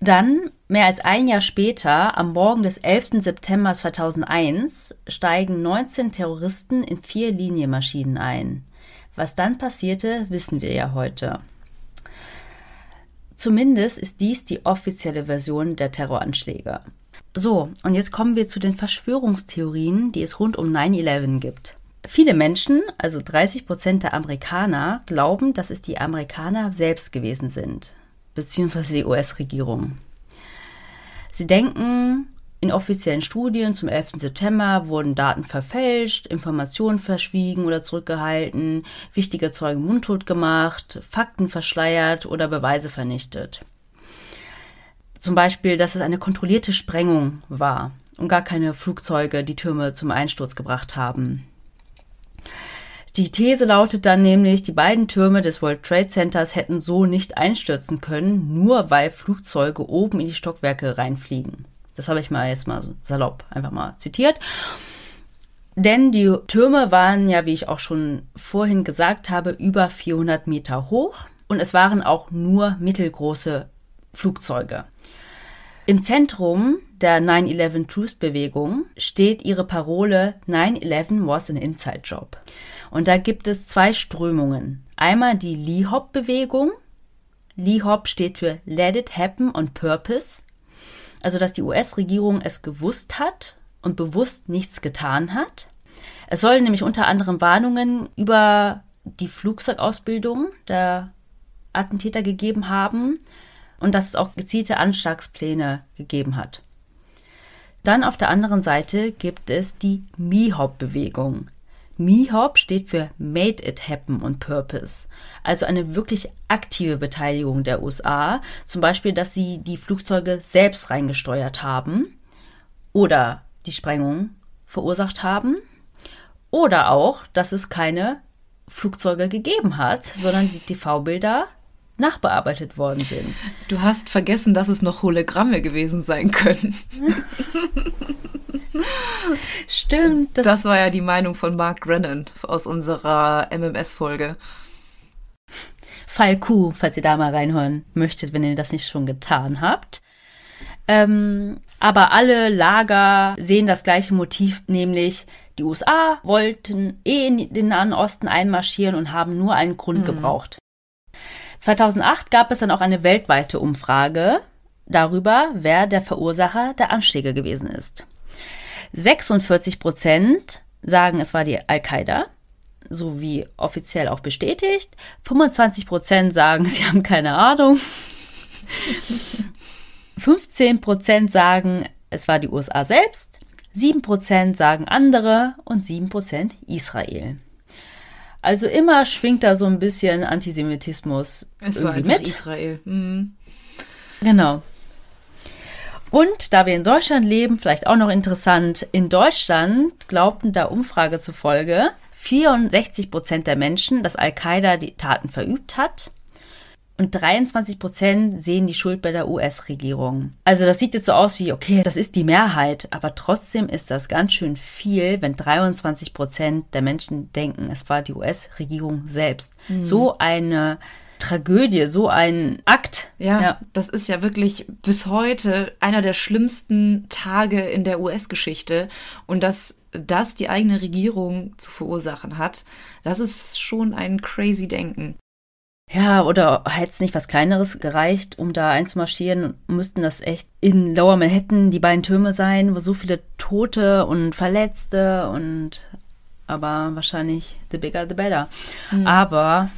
Dann, mehr als ein Jahr später, am Morgen des 11. September 2001, steigen 19 Terroristen in vier Linienmaschinen ein. Was dann passierte, wissen wir ja heute. Zumindest ist dies die offizielle Version der Terroranschläge. So, und jetzt kommen wir zu den Verschwörungstheorien, die es rund um 9-11 gibt. Viele Menschen, also 30 Prozent der Amerikaner, glauben, dass es die Amerikaner selbst gewesen sind, beziehungsweise die US-Regierung. Sie denken, in offiziellen Studien zum 11. September wurden Daten verfälscht, Informationen verschwiegen oder zurückgehalten, wichtige Zeugen mundtot gemacht, Fakten verschleiert oder Beweise vernichtet. Zum Beispiel, dass es eine kontrollierte Sprengung war und gar keine Flugzeuge die Türme zum Einsturz gebracht haben. Die These lautet dann nämlich, die beiden Türme des World Trade Centers hätten so nicht einstürzen können, nur weil Flugzeuge oben in die Stockwerke reinfliegen. Das habe ich mal jetzt mal salopp einfach mal zitiert. Denn die Türme waren ja, wie ich auch schon vorhin gesagt habe, über 400 Meter hoch und es waren auch nur mittelgroße Flugzeuge. Im Zentrum der 9-11 Truth Bewegung steht ihre Parole 9-11 was an inside job. Und da gibt es zwei Strömungen. Einmal die Lee Hop Bewegung. Lee Hop steht für Let it happen on purpose. Also, dass die US-Regierung es gewusst hat und bewusst nichts getan hat. Es soll nämlich unter anderem Warnungen über die Flugzeugausbildung der Attentäter gegeben haben und dass es auch gezielte Anschlagspläne gegeben hat. Dann auf der anderen Seite gibt es die MIHOP-Bewegung. MIHOP steht für Made It Happen on Purpose, also eine wirklich aktive Beteiligung der USA, zum Beispiel, dass sie die Flugzeuge selbst reingesteuert haben oder die Sprengung verursacht haben oder auch, dass es keine Flugzeuge gegeben hat, sondern die TV-Bilder nachbearbeitet worden sind. Du hast vergessen, dass es noch Hologramme gewesen sein können. Stimmt. Das, das, war ja die Meinung von Mark Grennan aus unserer MMS-Folge. Fall Q, falls ihr da mal reinhören möchtet, wenn ihr das nicht schon getan habt. Ähm, aber alle Lager sehen das gleiche Motiv, nämlich die USA wollten eh in den Nahen Osten einmarschieren und haben nur einen Grund mhm. gebraucht. 2008 gab es dann auch eine weltweite Umfrage darüber, wer der Verursacher der Anschläge gewesen ist. 46 Prozent sagen, es war die Al-Qaida, so wie offiziell auch bestätigt. 25 Prozent sagen, sie haben keine Ahnung. 15 Prozent sagen, es war die USA selbst. 7 Prozent sagen andere und 7 Prozent Israel. Also immer schwingt da so ein bisschen Antisemitismus es war mit. Israel. Mhm. Genau. Und da wir in Deutschland leben, vielleicht auch noch interessant, in Deutschland glaubten der Umfrage zufolge 64 Prozent der Menschen, dass Al-Qaida die Taten verübt hat und 23 Prozent sehen die Schuld bei der US-Regierung. Also das sieht jetzt so aus wie, okay, das ist die Mehrheit, aber trotzdem ist das ganz schön viel, wenn 23 Prozent der Menschen denken, es war die US-Regierung selbst. Mhm. So eine Tragödie, so ein Akt. Ja, ja, das ist ja wirklich bis heute einer der schlimmsten Tage in der US-Geschichte. Und dass das die eigene Regierung zu verursachen hat, das ist schon ein crazy Denken. Ja, oder hätte es nicht was Kleineres gereicht, um da einzumarschieren? Müssten das echt in Lower Manhattan die beiden Türme sein, wo so viele Tote und Verletzte und aber wahrscheinlich the bigger the better. Mhm. Aber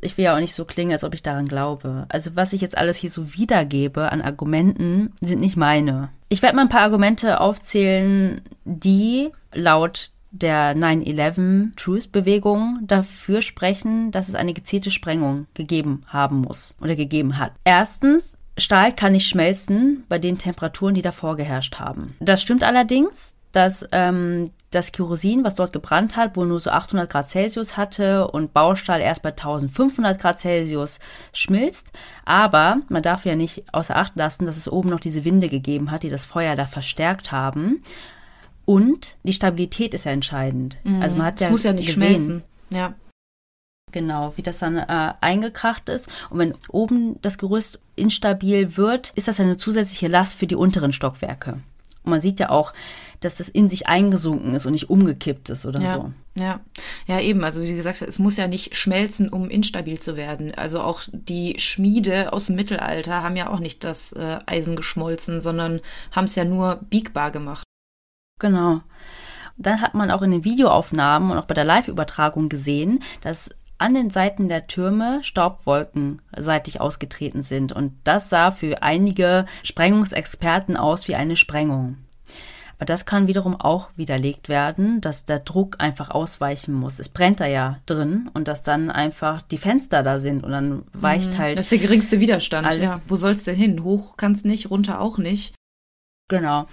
ich will ja auch nicht so klingen, als ob ich daran glaube. Also was ich jetzt alles hier so wiedergebe an Argumenten, sind nicht meine. Ich werde mal ein paar Argumente aufzählen, die laut der 9-11 Truth-Bewegung dafür sprechen, dass es eine gezielte Sprengung gegeben haben muss oder gegeben hat. Erstens, Stahl kann nicht schmelzen bei den Temperaturen, die davor geherrscht haben. Das stimmt allerdings, dass ähm, das Kerosin, was dort gebrannt hat, wohl nur so 800 Grad Celsius hatte und Baustahl erst bei 1500 Grad Celsius schmilzt. Aber man darf ja nicht außer Acht lassen, dass es oben noch diese Winde gegeben hat, die das Feuer da verstärkt haben. Und die Stabilität ist ja entscheidend. Mhm. Also man hat ja, muss ja nicht gesehen, schmelzen. Ja. Genau, wie das dann äh, eingekracht ist. Und wenn oben das Gerüst instabil wird, ist das eine zusätzliche Last für die unteren Stockwerke. Und man sieht ja auch, dass das in sich eingesunken ist und nicht umgekippt ist oder ja, so. Ja, ja, eben. Also wie gesagt, es muss ja nicht schmelzen, um instabil zu werden. Also auch die Schmiede aus dem Mittelalter haben ja auch nicht das äh, Eisen geschmolzen, sondern haben es ja nur biegbar gemacht. Genau. Dann hat man auch in den Videoaufnahmen und auch bei der Live-Übertragung gesehen, dass an den Seiten der Türme Staubwolken seitlich ausgetreten sind. Und das sah für einige Sprengungsexperten aus wie eine Sprengung. Aber das kann wiederum auch widerlegt werden, dass der Druck einfach ausweichen muss. Es brennt da ja drin und dass dann einfach die Fenster da sind und dann weicht mhm. halt. Das ist der geringste Widerstand. Alles. Ja. Wo sollst du hin? Hoch kannst nicht, runter auch nicht. Genau.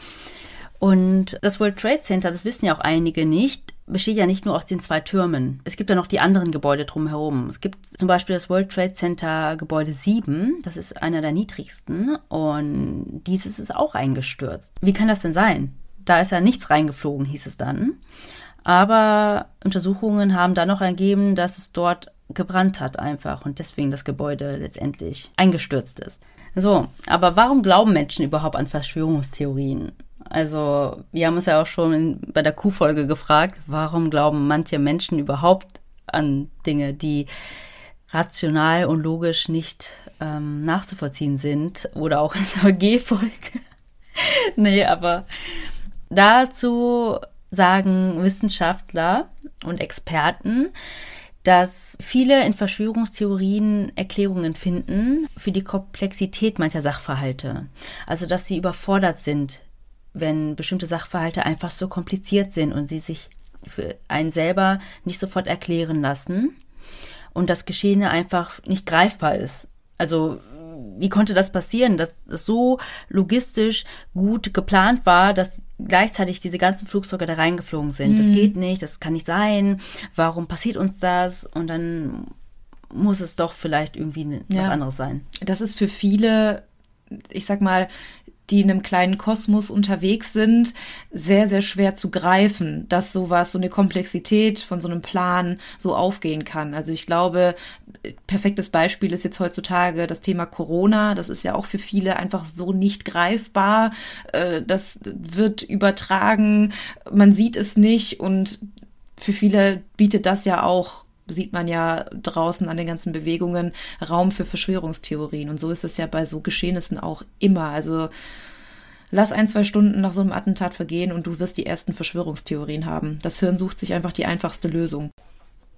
Und das World Trade Center, das wissen ja auch einige nicht, besteht ja nicht nur aus den zwei Türmen. Es gibt ja noch die anderen Gebäude drumherum. Es gibt zum Beispiel das World Trade Center Gebäude 7, das ist einer der niedrigsten und dieses ist auch eingestürzt. Wie kann das denn sein? Da ist ja nichts reingeflogen, hieß es dann. Aber Untersuchungen haben dann noch ergeben, dass es dort gebrannt hat einfach und deswegen das Gebäude letztendlich eingestürzt ist. So, aber warum glauben Menschen überhaupt an Verschwörungstheorien? Also, wir haben uns ja auch schon bei der Q-Folge gefragt, warum glauben manche Menschen überhaupt an Dinge, die rational und logisch nicht ähm, nachzuvollziehen sind oder auch in der G-Folge. nee, aber dazu sagen Wissenschaftler und Experten, dass viele in Verschwörungstheorien Erklärungen finden für die Komplexität mancher Sachverhalte. Also, dass sie überfordert sind, wenn bestimmte Sachverhalte einfach so kompliziert sind und sie sich für einen selber nicht sofort erklären lassen und das Geschehene einfach nicht greifbar ist. Also wie konnte das passieren, dass es so logistisch gut geplant war, dass gleichzeitig diese ganzen Flugzeuge da reingeflogen sind. Mhm. Das geht nicht, das kann nicht sein. Warum passiert uns das? Und dann muss es doch vielleicht irgendwie ja. was anderes sein. Das ist für viele, ich sag mal, die in einem kleinen Kosmos unterwegs sind, sehr, sehr schwer zu greifen, dass sowas, so eine Komplexität von so einem Plan so aufgehen kann. Also ich glaube, perfektes Beispiel ist jetzt heutzutage das Thema Corona. Das ist ja auch für viele einfach so nicht greifbar. Äh, das wird übertragen, man sieht es nicht und für viele bietet das ja auch sieht man ja draußen an den ganzen Bewegungen Raum für Verschwörungstheorien. Und so ist es ja bei so Geschehnissen auch immer. Also lass ein, zwei Stunden nach so einem Attentat vergehen und du wirst die ersten Verschwörungstheorien haben. Das Hirn sucht sich einfach die einfachste Lösung.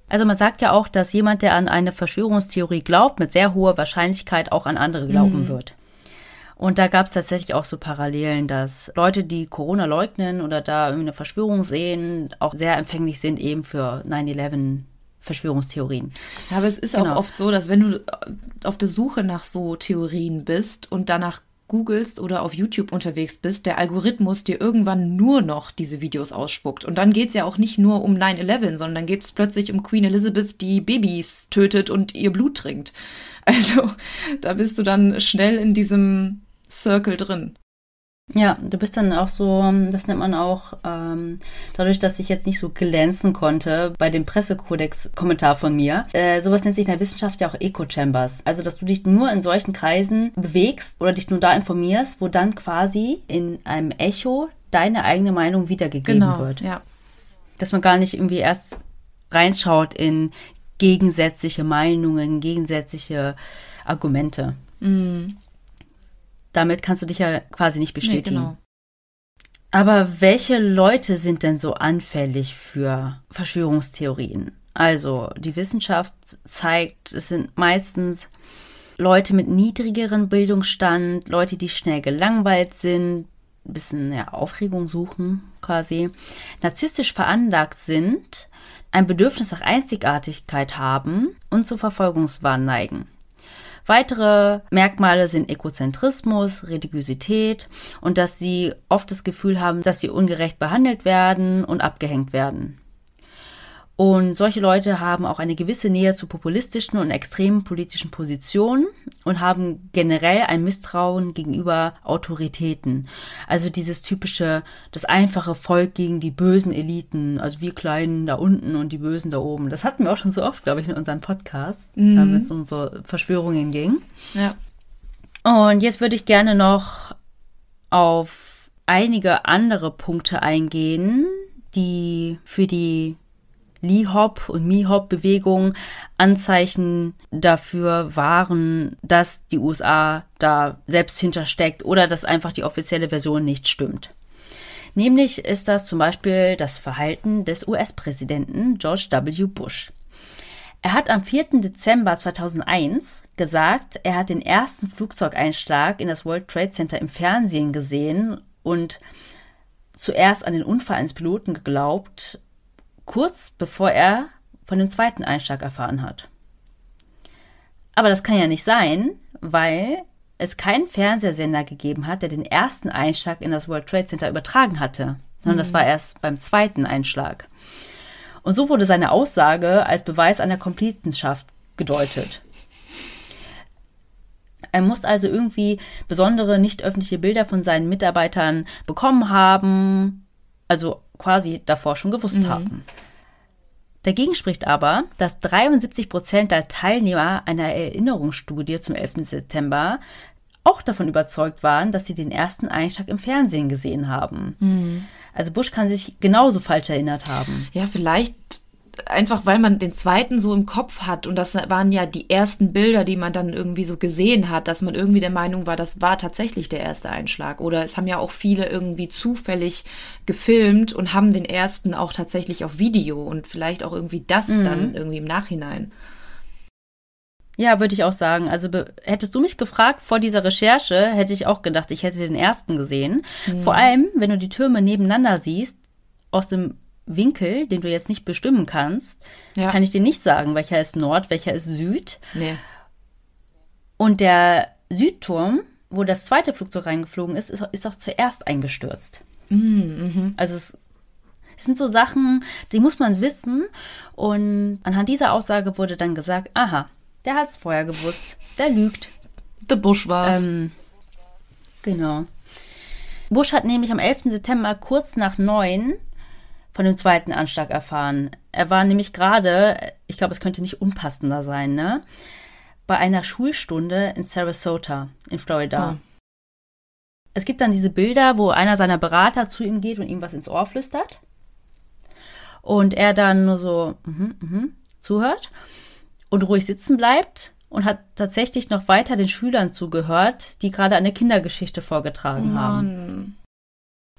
Also man sagt ja auch, dass jemand, der an eine Verschwörungstheorie glaubt, mit sehr hoher Wahrscheinlichkeit auch an andere glauben mhm. wird. Und da gab es tatsächlich auch so Parallelen, dass Leute, die Corona leugnen oder da eine Verschwörung sehen, auch sehr empfänglich sind eben für 9-11 Verschwörungstheorien. Ja, aber es ist genau. auch oft so, dass wenn du auf der Suche nach so Theorien bist und danach googelst oder auf YouTube unterwegs bist, der Algorithmus dir irgendwann nur noch diese Videos ausspuckt. Und dann geht es ja auch nicht nur um 9-11, sondern dann geht es plötzlich um Queen Elizabeth, die Babys tötet und ihr Blut trinkt. Also da bist du dann schnell in diesem Circle drin. Ja, du bist dann auch so, das nennt man auch, ähm, dadurch, dass ich jetzt nicht so glänzen konnte bei dem Pressekodex-Kommentar von mir, äh, sowas nennt sich in der Wissenschaft ja auch Echo-Chambers. Also, dass du dich nur in solchen Kreisen bewegst oder dich nur da informierst, wo dann quasi in einem Echo deine eigene Meinung wiedergegeben genau, wird. Ja. Dass man gar nicht irgendwie erst reinschaut in gegensätzliche Meinungen, gegensätzliche Argumente. Mhm damit kannst du dich ja quasi nicht bestätigen. Nee, genau. Aber welche Leute sind denn so anfällig für Verschwörungstheorien? Also, die Wissenschaft zeigt, es sind meistens Leute mit niedrigeren Bildungsstand, Leute, die schnell gelangweilt sind, ein bisschen ja, Aufregung suchen quasi, narzisstisch veranlagt sind, ein Bedürfnis nach Einzigartigkeit haben und zu Verfolgungswahn neigen. Weitere Merkmale sind Ekozentrismus, Religiosität und dass sie oft das Gefühl haben, dass sie ungerecht behandelt werden und abgehängt werden. Und solche Leute haben auch eine gewisse Nähe zu populistischen und extremen politischen Positionen und haben generell ein Misstrauen gegenüber Autoritäten. Also dieses typische, das einfache Volk gegen die bösen Eliten, also wir Kleinen da unten und die Bösen da oben. Das hatten wir auch schon so oft, glaube ich, in unseren Podcasts, mhm. wenn es um so Verschwörungen ging. Ja. Und jetzt würde ich gerne noch auf einige andere Punkte eingehen, die für die Lee-Hop und Mi-Hop-Bewegung Anzeichen dafür waren, dass die USA da selbst hintersteckt oder dass einfach die offizielle Version nicht stimmt. Nämlich ist das zum Beispiel das Verhalten des US-Präsidenten George W. Bush. Er hat am 4. Dezember 2001 gesagt, er hat den ersten Flugzeugeinschlag in das World Trade Center im Fernsehen gesehen und zuerst an den Unfall eines Piloten geglaubt kurz bevor er von dem zweiten Einschlag erfahren hat. Aber das kann ja nicht sein, weil es keinen Fernsehsender gegeben hat, der den ersten Einschlag in das World Trade Center übertragen hatte, sondern mhm. das war erst beim zweiten Einschlag. Und so wurde seine Aussage als Beweis einer Komplizenschaft gedeutet. Er muss also irgendwie besondere nicht öffentliche Bilder von seinen Mitarbeitern bekommen haben, also quasi davor schon gewusst mhm. haben. Dagegen spricht aber, dass 73 Prozent der Teilnehmer einer Erinnerungsstudie zum 11. September auch davon überzeugt waren, dass sie den ersten Einschlag im Fernsehen gesehen haben. Mhm. Also Bush kann sich genauso falsch erinnert haben. Ja, vielleicht einfach weil man den zweiten so im Kopf hat und das waren ja die ersten Bilder, die man dann irgendwie so gesehen hat, dass man irgendwie der Meinung war, das war tatsächlich der erste Einschlag. Oder es haben ja auch viele irgendwie zufällig gefilmt und haben den ersten auch tatsächlich auf Video und vielleicht auch irgendwie das mhm. dann irgendwie im Nachhinein. Ja, würde ich auch sagen. Also hättest du mich gefragt vor dieser Recherche, hätte ich auch gedacht, ich hätte den ersten gesehen. Mhm. Vor allem, wenn du die Türme nebeneinander siehst, aus dem Winkel, den du jetzt nicht bestimmen kannst, ja. kann ich dir nicht sagen, welcher ist Nord, welcher ist Süd. Nee. Und der Südturm, wo das zweite Flugzeug reingeflogen ist, ist, ist auch zuerst eingestürzt. Mhm, mhm. Also es, es sind so Sachen, die muss man wissen. Und anhand dieser Aussage wurde dann gesagt, aha, der hat es vorher gewusst, der lügt. Der Bush war's. Ähm, genau. Bush hat nämlich am 11. September kurz nach neun von dem zweiten Anschlag erfahren. Er war nämlich gerade, ich glaube, es könnte nicht unpassender sein, ne? Bei einer Schulstunde in Sarasota in Florida. Hm. Es gibt dann diese Bilder, wo einer seiner Berater zu ihm geht und ihm was ins Ohr flüstert. Und er dann nur so mm -hmm, zuhört und ruhig sitzen bleibt und hat tatsächlich noch weiter den Schülern zugehört, die gerade eine Kindergeschichte vorgetragen oh haben.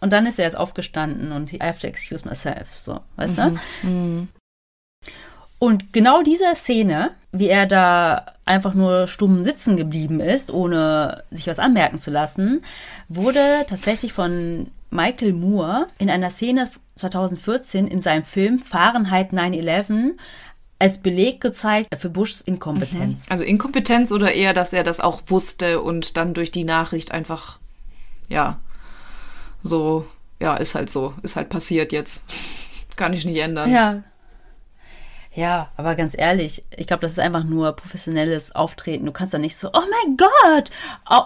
Und dann ist er jetzt aufgestanden und I have to excuse myself, so, weißt mhm. du? Mhm. Und genau diese Szene, wie er da einfach nur stumm sitzen geblieben ist, ohne sich was anmerken zu lassen, wurde tatsächlich von Michael Moore in einer Szene 2014 in seinem Film Fahrenheit 9-11 als Beleg gezeigt für Bushs Inkompetenz. Mhm. Also Inkompetenz oder eher, dass er das auch wusste und dann durch die Nachricht einfach, ja, so, ja, ist halt so, ist halt passiert jetzt. Kann ich nicht ändern. Ja. Ja, aber ganz ehrlich, ich glaube, das ist einfach nur professionelles Auftreten. Du kannst da nicht so, oh mein Gott,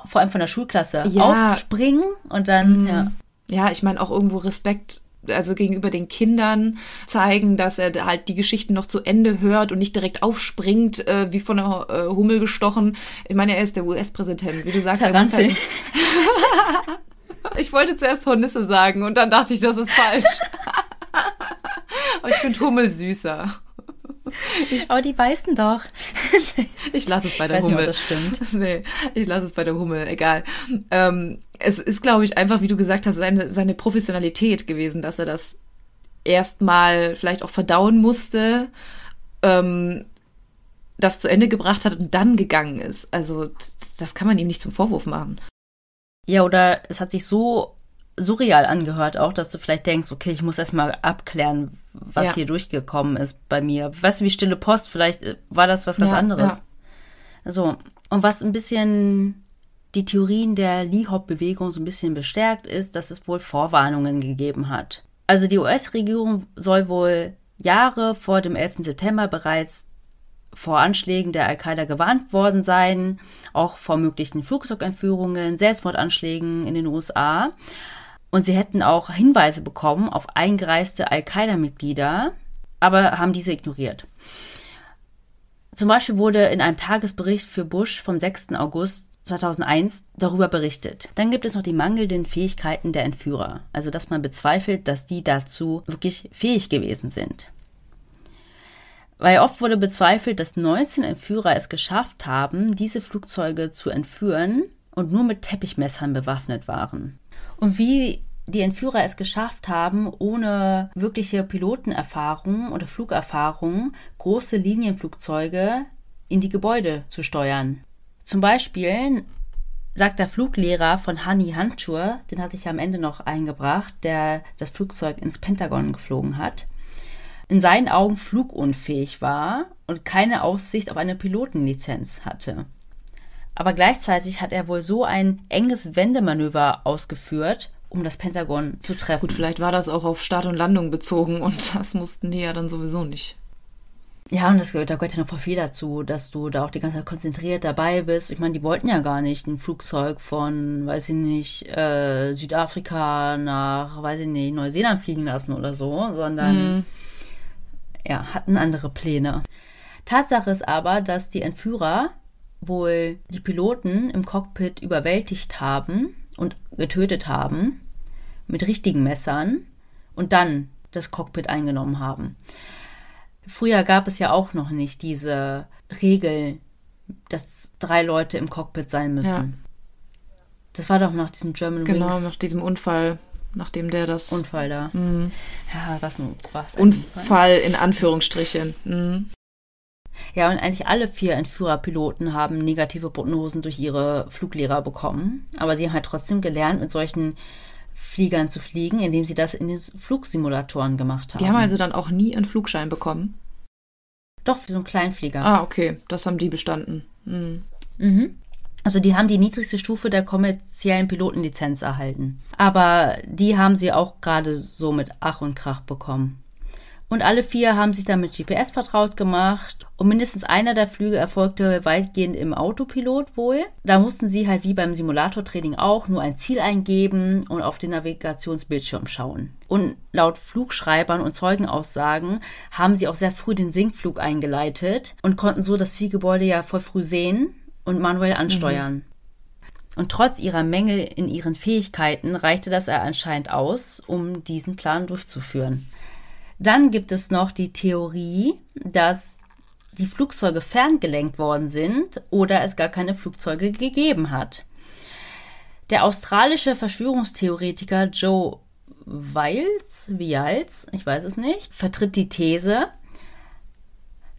vor allem von der Schulklasse, ja. aufspringen und dann, mhm. ja. Ja, ich meine auch irgendwo Respekt also gegenüber den Kindern zeigen, dass er halt die Geschichten noch zu Ende hört und nicht direkt aufspringt, äh, wie von einer äh, Hummel gestochen. Ich meine, er ist der US-Präsident, wie du sagst. Er muss halt Ich wollte zuerst Hornisse sagen und dann dachte ich, das ist falsch. Aber ich finde Hummel süßer. Ich, aber die beißen doch. ich lasse es bei der Hummel. Nicht, das stimmt. Nee, ich lasse es bei der Hummel, egal. Ähm, es ist, glaube ich, einfach, wie du gesagt hast, seine, seine Professionalität gewesen, dass er das erstmal vielleicht auch verdauen musste, ähm, das zu Ende gebracht hat und dann gegangen ist. Also, das kann man ihm nicht zum Vorwurf machen. Ja, oder es hat sich so surreal angehört auch, dass du vielleicht denkst, okay, ich muss erstmal abklären, was ja. hier durchgekommen ist bei mir. Weißt du, wie Stille Post, vielleicht äh, war das was ganz ja, anderes. Ja. So, und was ein bisschen die Theorien der Lee-Hop-Bewegung so ein bisschen bestärkt ist, dass es wohl Vorwarnungen gegeben hat. Also die US-Regierung soll wohl Jahre vor dem 11. September bereits vor Anschlägen der Al-Qaida gewarnt worden sein, auch vor möglichen Flugzeugentführungen, Selbstmordanschlägen in den USA. Und sie hätten auch Hinweise bekommen auf eingereiste Al-Qaida-Mitglieder, aber haben diese ignoriert. Zum Beispiel wurde in einem Tagesbericht für Bush vom 6. August 2001 darüber berichtet. Dann gibt es noch die mangelnden Fähigkeiten der Entführer, also dass man bezweifelt, dass die dazu wirklich fähig gewesen sind. Weil oft wurde bezweifelt, dass 19 Entführer es geschafft haben, diese Flugzeuge zu entführen und nur mit Teppichmessern bewaffnet waren. Und wie die Entführer es geschafft haben, ohne wirkliche Pilotenerfahrung oder Flugerfahrung große Linienflugzeuge in die Gebäude zu steuern. Zum Beispiel sagt der Fluglehrer von Hani Handschuhe, den hatte ich am Ende noch eingebracht, der das Flugzeug ins Pentagon geflogen hat, in seinen Augen flugunfähig war und keine Aussicht auf eine Pilotenlizenz hatte. Aber gleichzeitig hat er wohl so ein enges Wendemanöver ausgeführt, um das Pentagon zu treffen. Gut, vielleicht war das auch auf Start und Landung bezogen und das mussten die ja dann sowieso nicht. Ja, und das, da gehört ja noch voll viel dazu, dass du da auch die ganze Zeit konzentriert dabei bist. Ich meine, die wollten ja gar nicht ein Flugzeug von, weiß ich nicht, äh, Südafrika nach, weiß ich nicht, Neuseeland fliegen lassen oder so, sondern mhm. Ja, hatten andere Pläne. Tatsache ist aber, dass die Entführer wohl die Piloten im Cockpit überwältigt haben und getötet haben mit richtigen Messern und dann das Cockpit eingenommen haben. Früher gab es ja auch noch nicht diese Regel, dass drei Leute im Cockpit sein müssen. Ja. Das war doch nach diesem German genau, Wings. Genau, nach diesem Unfall, nachdem der das. Unfall da. Mhm. Ja, was was? Unfall, Unfall in Anführungsstrichen. Mhm. Ja, und eigentlich alle vier Entführerpiloten haben negative Prognosen durch ihre Fluglehrer bekommen. Aber sie haben halt trotzdem gelernt, mit solchen Fliegern zu fliegen, indem sie das in den Flugsimulatoren gemacht haben. Die haben also dann auch nie einen Flugschein bekommen? Doch, für so einen Kleinflieger. Ah, okay. Das haben die bestanden. Mhm. Mhm. Also die haben die niedrigste Stufe der kommerziellen Pilotenlizenz erhalten. Aber die haben sie auch gerade so mit Ach und Krach bekommen. Und alle vier haben sich dann mit GPS vertraut gemacht. Und mindestens einer der Flüge erfolgte weitgehend im Autopilot wohl. Da mussten sie halt wie beim Simulatortraining auch nur ein Ziel eingeben und auf den Navigationsbildschirm schauen. Und laut Flugschreibern und Zeugenaussagen haben sie auch sehr früh den Sinkflug eingeleitet und konnten so das Zielgebäude ja voll früh sehen und manuell ansteuern. Mhm. Und trotz ihrer Mängel in ihren Fähigkeiten reichte das anscheinend aus, um diesen Plan durchzuführen. Dann gibt es noch die Theorie, dass die Flugzeuge ferngelenkt worden sind oder es gar keine Flugzeuge gegeben hat. Der australische Verschwörungstheoretiker Joe Wiles, Wiles, ich weiß es nicht, vertritt die These,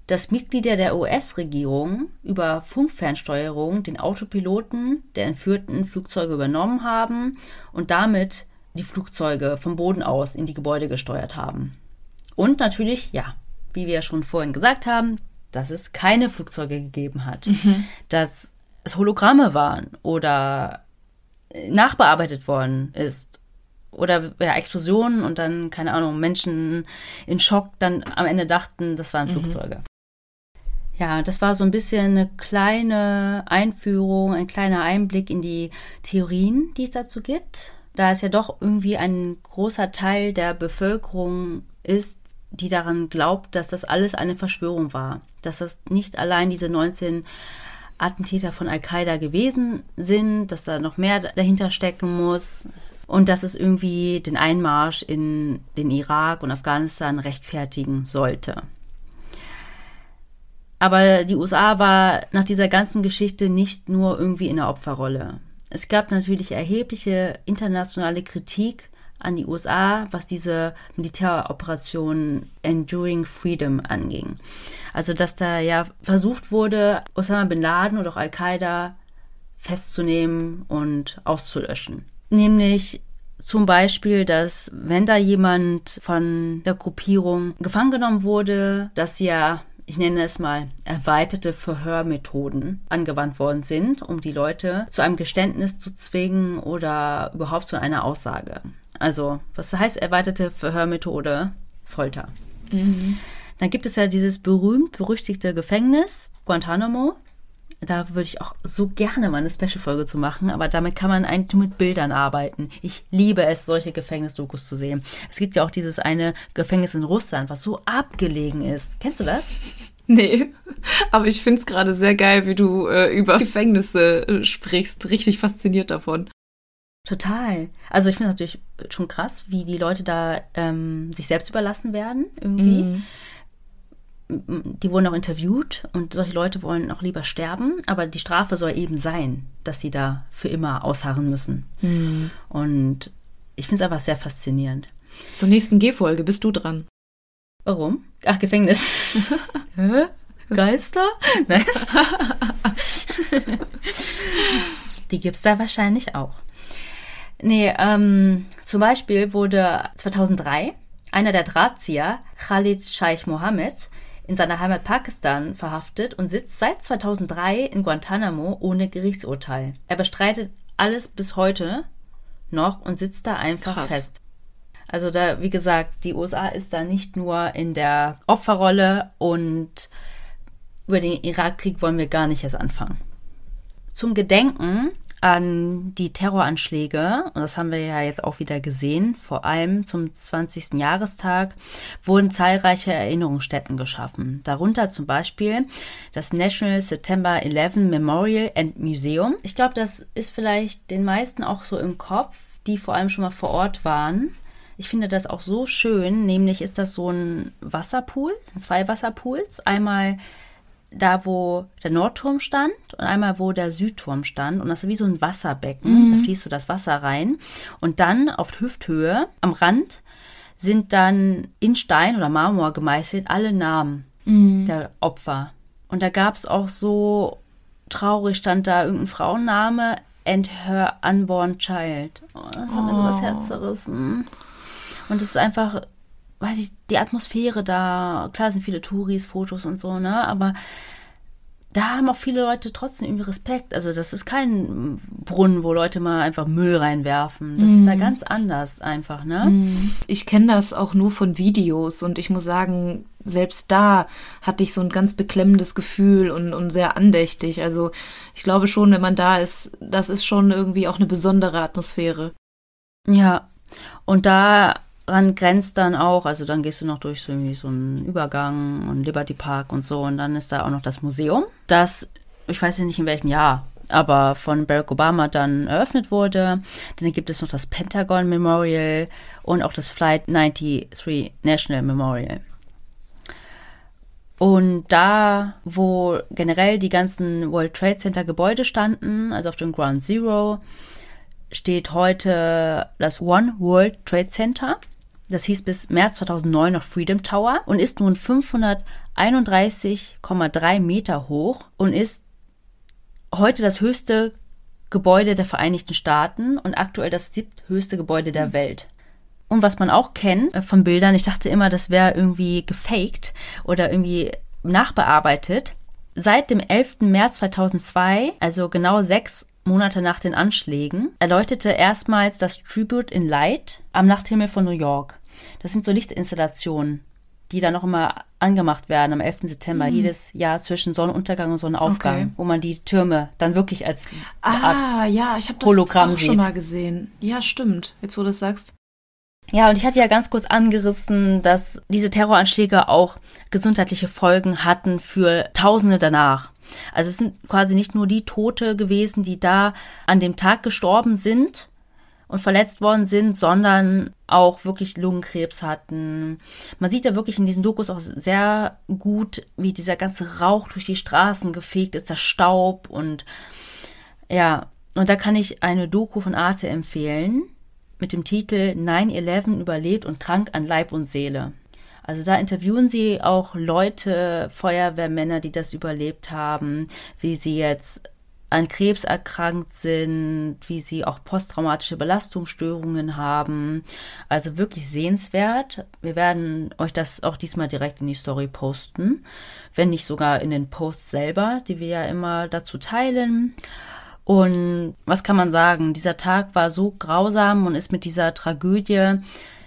dass Mitglieder der US-Regierung über Funkfernsteuerung den Autopiloten der entführten Flugzeuge übernommen haben und damit die Flugzeuge vom Boden aus in die Gebäude gesteuert haben. Und natürlich, ja, wie wir schon vorhin gesagt haben, dass es keine Flugzeuge gegeben hat, mhm. dass es Hologramme waren oder nachbearbeitet worden ist oder ja, Explosionen und dann, keine Ahnung, Menschen in Schock dann am Ende dachten, das waren mhm. Ja, das war so ein bisschen eine kleine Einführung, ein kleiner Einblick in die Theorien, die es dazu gibt. Da es ja doch irgendwie ein großer Teil der Bevölkerung ist, die daran glaubt, dass das alles eine Verschwörung war. Dass das nicht allein diese 19 Attentäter von Al-Qaida gewesen sind, dass da noch mehr dahinter stecken muss und dass es irgendwie den Einmarsch in den Irak und Afghanistan rechtfertigen sollte. Aber die USA war nach dieser ganzen Geschichte nicht nur irgendwie in der Opferrolle. Es gab natürlich erhebliche internationale Kritik an die USA, was diese Militäroperation Enduring Freedom anging. Also, dass da ja versucht wurde, Osama bin Laden oder auch Al-Qaida festzunehmen und auszulöschen. Nämlich zum Beispiel, dass wenn da jemand von der Gruppierung gefangen genommen wurde, dass ja ich nenne es mal, erweiterte Verhörmethoden angewandt worden sind, um die Leute zu einem Geständnis zu zwingen oder überhaupt zu einer Aussage. Also, was heißt erweiterte Verhörmethode? Folter. Mhm. Dann gibt es ja dieses berühmt-berüchtigte Gefängnis, Guantanamo. Da würde ich auch so gerne mal eine Special-Folge zu machen, aber damit kann man eigentlich nur mit Bildern arbeiten. Ich liebe es, solche Gefängnisdokus zu sehen. Es gibt ja auch dieses eine Gefängnis in Russland, was so abgelegen ist. Kennst du das? Nee, aber ich finde es gerade sehr geil, wie du äh, über Gefängnisse äh, sprichst. Richtig fasziniert davon. Total. Also ich finde es natürlich schon krass, wie die Leute da ähm, sich selbst überlassen werden irgendwie. Mhm. Die wurden auch interviewt und solche Leute wollen auch lieber sterben, aber die Strafe soll eben sein, dass sie da für immer ausharren müssen. Mhm. Und ich finde es einfach sehr faszinierend. Zur nächsten G-Folge bist du dran. Warum? Ach, Gefängnis. Hä? Geister? Nein. die gibt es da wahrscheinlich auch. Nee, ähm, zum Beispiel wurde 2003 einer der Drahtzieher, Khalid Scheich Mohammed, in seiner Heimat Pakistan verhaftet und sitzt seit 2003 in Guantanamo ohne Gerichtsurteil. Er bestreitet alles bis heute noch und sitzt da einfach Krass. fest. Also da, wie gesagt, die USA ist da nicht nur in der Opferrolle und über den Irakkrieg wollen wir gar nicht erst anfangen. Zum Gedenken an die Terroranschläge, und das haben wir ja jetzt auch wieder gesehen, vor allem zum 20. Jahrestag, wurden zahlreiche Erinnerungsstätten geschaffen. Darunter zum Beispiel das National September 11 Memorial and Museum. Ich glaube, das ist vielleicht den meisten auch so im Kopf, die vor allem schon mal vor Ort waren. Ich finde das auch so schön, nämlich ist das so ein Wasserpool, sind zwei Wasserpools. Einmal da, wo der Nordturm stand und einmal, wo der Südturm stand. Und das ist wie so ein Wasserbecken. Mhm. Da fließt so das Wasser rein. Und dann auf Hüfthöhe am Rand sind dann in Stein oder Marmor gemeißelt alle Namen mhm. der Opfer. Und da gab es auch so traurig, stand da irgendein Frauenname and her unborn child. Oh, das hat oh. mir so das Herz zerrissen. Und es ist einfach, weiß ich, die Atmosphäre da, klar sind viele Touris, Fotos und so, ne, aber da haben auch viele Leute trotzdem irgendwie Respekt. Also das ist kein Brunnen, wo Leute mal einfach Müll reinwerfen. Das mm. ist da mhm. ganz anders einfach, ne? Mhm. Ich kenne das auch nur von Videos und ich muss sagen, selbst da hatte ich so ein ganz beklemmendes Gefühl und, und sehr andächtig. Also ich glaube schon, wenn man da ist, das ist schon irgendwie auch eine besondere Atmosphäre. Ja, und da ran grenzt dann auch, also dann gehst du noch durch so, so einen Übergang und Liberty Park und so und dann ist da auch noch das Museum, das, ich weiß nicht in welchem Jahr, aber von Barack Obama dann eröffnet wurde. Dann gibt es noch das Pentagon Memorial und auch das Flight 93 National Memorial. Und da, wo generell die ganzen World Trade Center Gebäude standen, also auf dem Ground Zero, steht heute das One World Trade Center. Das hieß bis März 2009 noch Freedom Tower und ist nun 531,3 Meter hoch und ist heute das höchste Gebäude der Vereinigten Staaten und aktuell das siebthöchste Gebäude der Welt. Und was man auch kennt äh, von Bildern, ich dachte immer, das wäre irgendwie gefaked oder irgendwie nachbearbeitet. Seit dem 11. März 2002, also genau sechs Monate nach den Anschlägen, erleuchtete erstmals das Tribute in Light am Nachthimmel von New York. Das sind so Lichtinstallationen, die dann noch immer angemacht werden am 11. September, mhm. jedes Jahr zwischen Sonnenuntergang und Sonnenaufgang, okay. wo man die Türme dann wirklich als ah, Art ja, ich habe das Hologramm auch schon mal gesehen. Ja, stimmt. Jetzt wo du das sagst. Ja, und ich hatte ja ganz kurz angerissen, dass diese Terroranschläge auch gesundheitliche Folgen hatten für Tausende danach. Also es sind quasi nicht nur die Tote gewesen, die da an dem Tag gestorben sind und verletzt worden sind, sondern auch wirklich Lungenkrebs hatten. Man sieht ja wirklich in diesen Dokus auch sehr gut, wie dieser ganze Rauch durch die Straßen gefegt ist, der Staub und ja, und da kann ich eine Doku von Arte empfehlen mit dem Titel 9-11 überlebt und krank an Leib und Seele. Also da interviewen sie auch Leute, Feuerwehrmänner, die das überlebt haben, wie sie jetzt an Krebs erkrankt sind, wie sie auch posttraumatische Belastungsstörungen haben. Also wirklich sehenswert. Wir werden euch das auch diesmal direkt in die Story posten, wenn nicht sogar in den Posts selber, die wir ja immer dazu teilen. Und was kann man sagen? Dieser Tag war so grausam und ist mit dieser Tragödie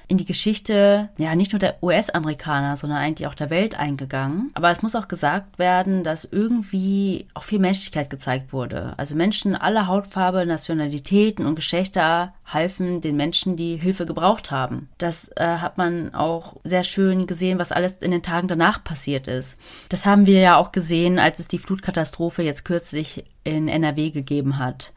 in die Geschichte, ja, nicht nur der US-Amerikaner, sondern eigentlich auch der Welt eingegangen. Aber es muss auch gesagt werden, dass irgendwie auch viel Menschlichkeit gezeigt wurde. Also Menschen aller Hautfarbe, Nationalitäten und Geschlechter halfen den Menschen, die Hilfe gebraucht haben. Das äh, hat man auch sehr schön gesehen, was alles in den Tagen danach passiert ist. Das haben wir ja auch gesehen, als es die Flutkatastrophe jetzt kürzlich in NRW gegeben hat.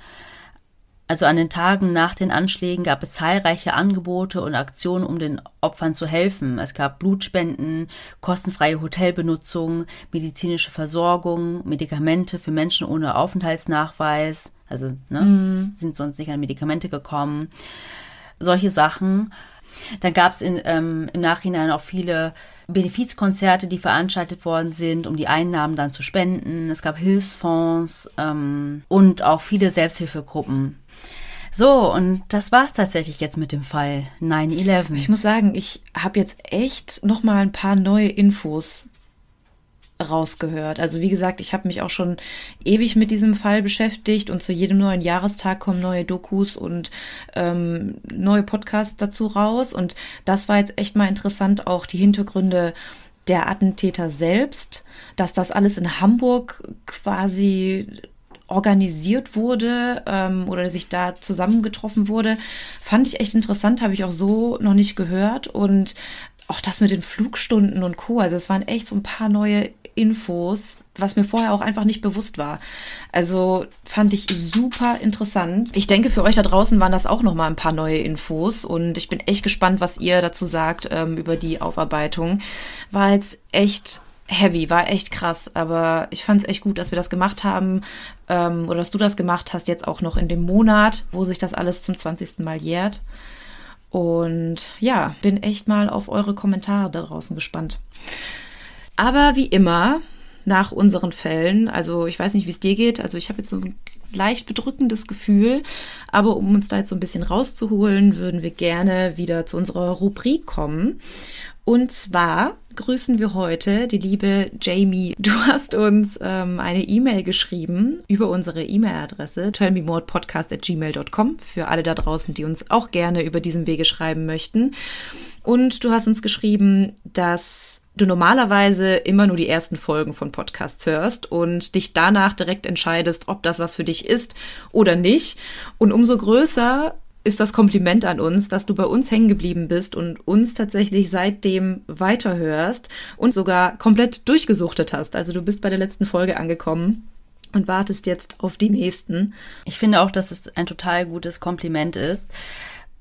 Also an den Tagen nach den Anschlägen gab es zahlreiche Angebote und Aktionen, um den Opfern zu helfen. Es gab Blutspenden, kostenfreie Hotelbenutzung, medizinische Versorgung, Medikamente für Menschen ohne Aufenthaltsnachweis. Also ne, mm. sind sonst nicht an Medikamente gekommen. Solche Sachen. Dann gab es ähm, im Nachhinein auch viele Benefizkonzerte, die veranstaltet worden sind, um die Einnahmen dann zu spenden. Es gab Hilfsfonds ähm, und auch viele Selbsthilfegruppen. So, und das war's tatsächlich jetzt mit dem Fall 9-11. Ich muss sagen, ich habe jetzt echt noch mal ein paar neue Infos rausgehört. Also wie gesagt, ich habe mich auch schon ewig mit diesem Fall beschäftigt und zu jedem neuen Jahrestag kommen neue Dokus und ähm, neue Podcasts dazu raus. Und das war jetzt echt mal interessant, auch die Hintergründe der Attentäter selbst, dass das alles in Hamburg quasi organisiert wurde ähm, oder sich da zusammengetroffen wurde, fand ich echt interessant, habe ich auch so noch nicht gehört und auch das mit den Flugstunden und Co. Also es waren echt so ein paar neue Infos, was mir vorher auch einfach nicht bewusst war. Also fand ich super interessant. Ich denke, für euch da draußen waren das auch noch mal ein paar neue Infos und ich bin echt gespannt, was ihr dazu sagt ähm, über die Aufarbeitung. War jetzt echt heavy, war echt krass, aber ich fand es echt gut, dass wir das gemacht haben ähm, oder dass du das gemacht hast, jetzt auch noch in dem Monat, wo sich das alles zum 20. Mal jährt. Und ja, bin echt mal auf eure Kommentare da draußen gespannt. Aber wie immer, nach unseren Fällen, also ich weiß nicht, wie es dir geht, also ich habe jetzt so ein leicht bedrückendes Gefühl, aber um uns da jetzt so ein bisschen rauszuholen, würden wir gerne wieder zu unserer Rubrik kommen. Und zwar grüßen wir heute die liebe Jamie. Du hast uns ähm, eine E-Mail geschrieben über unsere E-Mail-Adresse tellmemorepodcast.gmail.com für alle da draußen, die uns auch gerne über diesen Wege schreiben möchten. Und du hast uns geschrieben, dass du normalerweise immer nur die ersten Folgen von Podcasts hörst und dich danach direkt entscheidest, ob das was für dich ist oder nicht. Und umso größer ist das Kompliment an uns, dass du bei uns hängen geblieben bist und uns tatsächlich seitdem weiterhörst und sogar komplett durchgesuchtet hast. Also du bist bei der letzten Folge angekommen und wartest jetzt auf die nächsten. Ich finde auch, dass es ein total gutes Kompliment ist.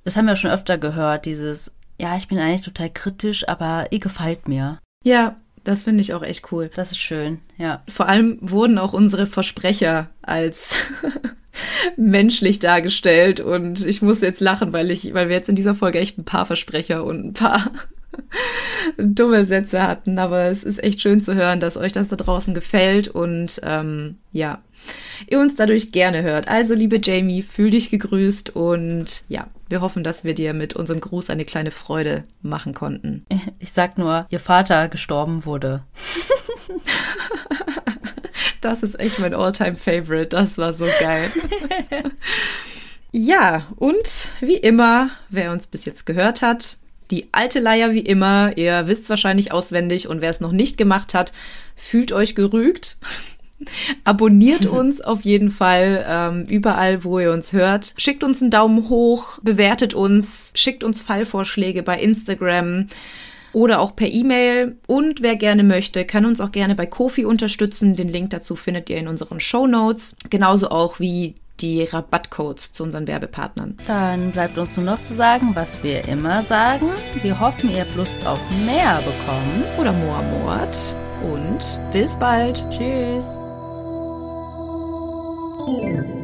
Das haben wir schon öfter gehört, dieses, ja, ich bin eigentlich total kritisch, aber ihr gefällt mir. Ja, das finde ich auch echt cool. Das ist schön, ja. Vor allem wurden auch unsere Versprecher als menschlich dargestellt und ich muss jetzt lachen, weil ich, weil wir jetzt in dieser Folge echt ein paar Versprecher und ein paar dumme Sätze hatten, aber es ist echt schön zu hören, dass euch das da draußen gefällt und ähm, ja, ihr uns dadurch gerne hört. Also, liebe Jamie, fühl dich gegrüßt und ja, wir hoffen, dass wir dir mit unserem Gruß eine kleine Freude machen konnten. Ich sag nur, ihr Vater gestorben wurde. das ist echt mein Alltime favorite Das war so geil. ja, und wie immer, wer uns bis jetzt gehört hat, die alte Leier wie immer. Ihr wisst es wahrscheinlich auswendig und wer es noch nicht gemacht hat, fühlt euch gerügt. Abonniert uns auf jeden Fall ähm, überall, wo ihr uns hört. Schickt uns einen Daumen hoch, bewertet uns, schickt uns Fallvorschläge bei Instagram oder auch per E-Mail. Und wer gerne möchte, kann uns auch gerne bei Kofi unterstützen. Den Link dazu findet ihr in unseren Show Notes. Genauso auch wie die Rabattcodes zu unseren Werbepartnern. Dann bleibt uns nur noch zu sagen, was wir immer sagen. Wir hoffen, ihr habt Lust auf mehr bekommen. Oder Moor Mord. Und bis bald. Tschüss. Thank you.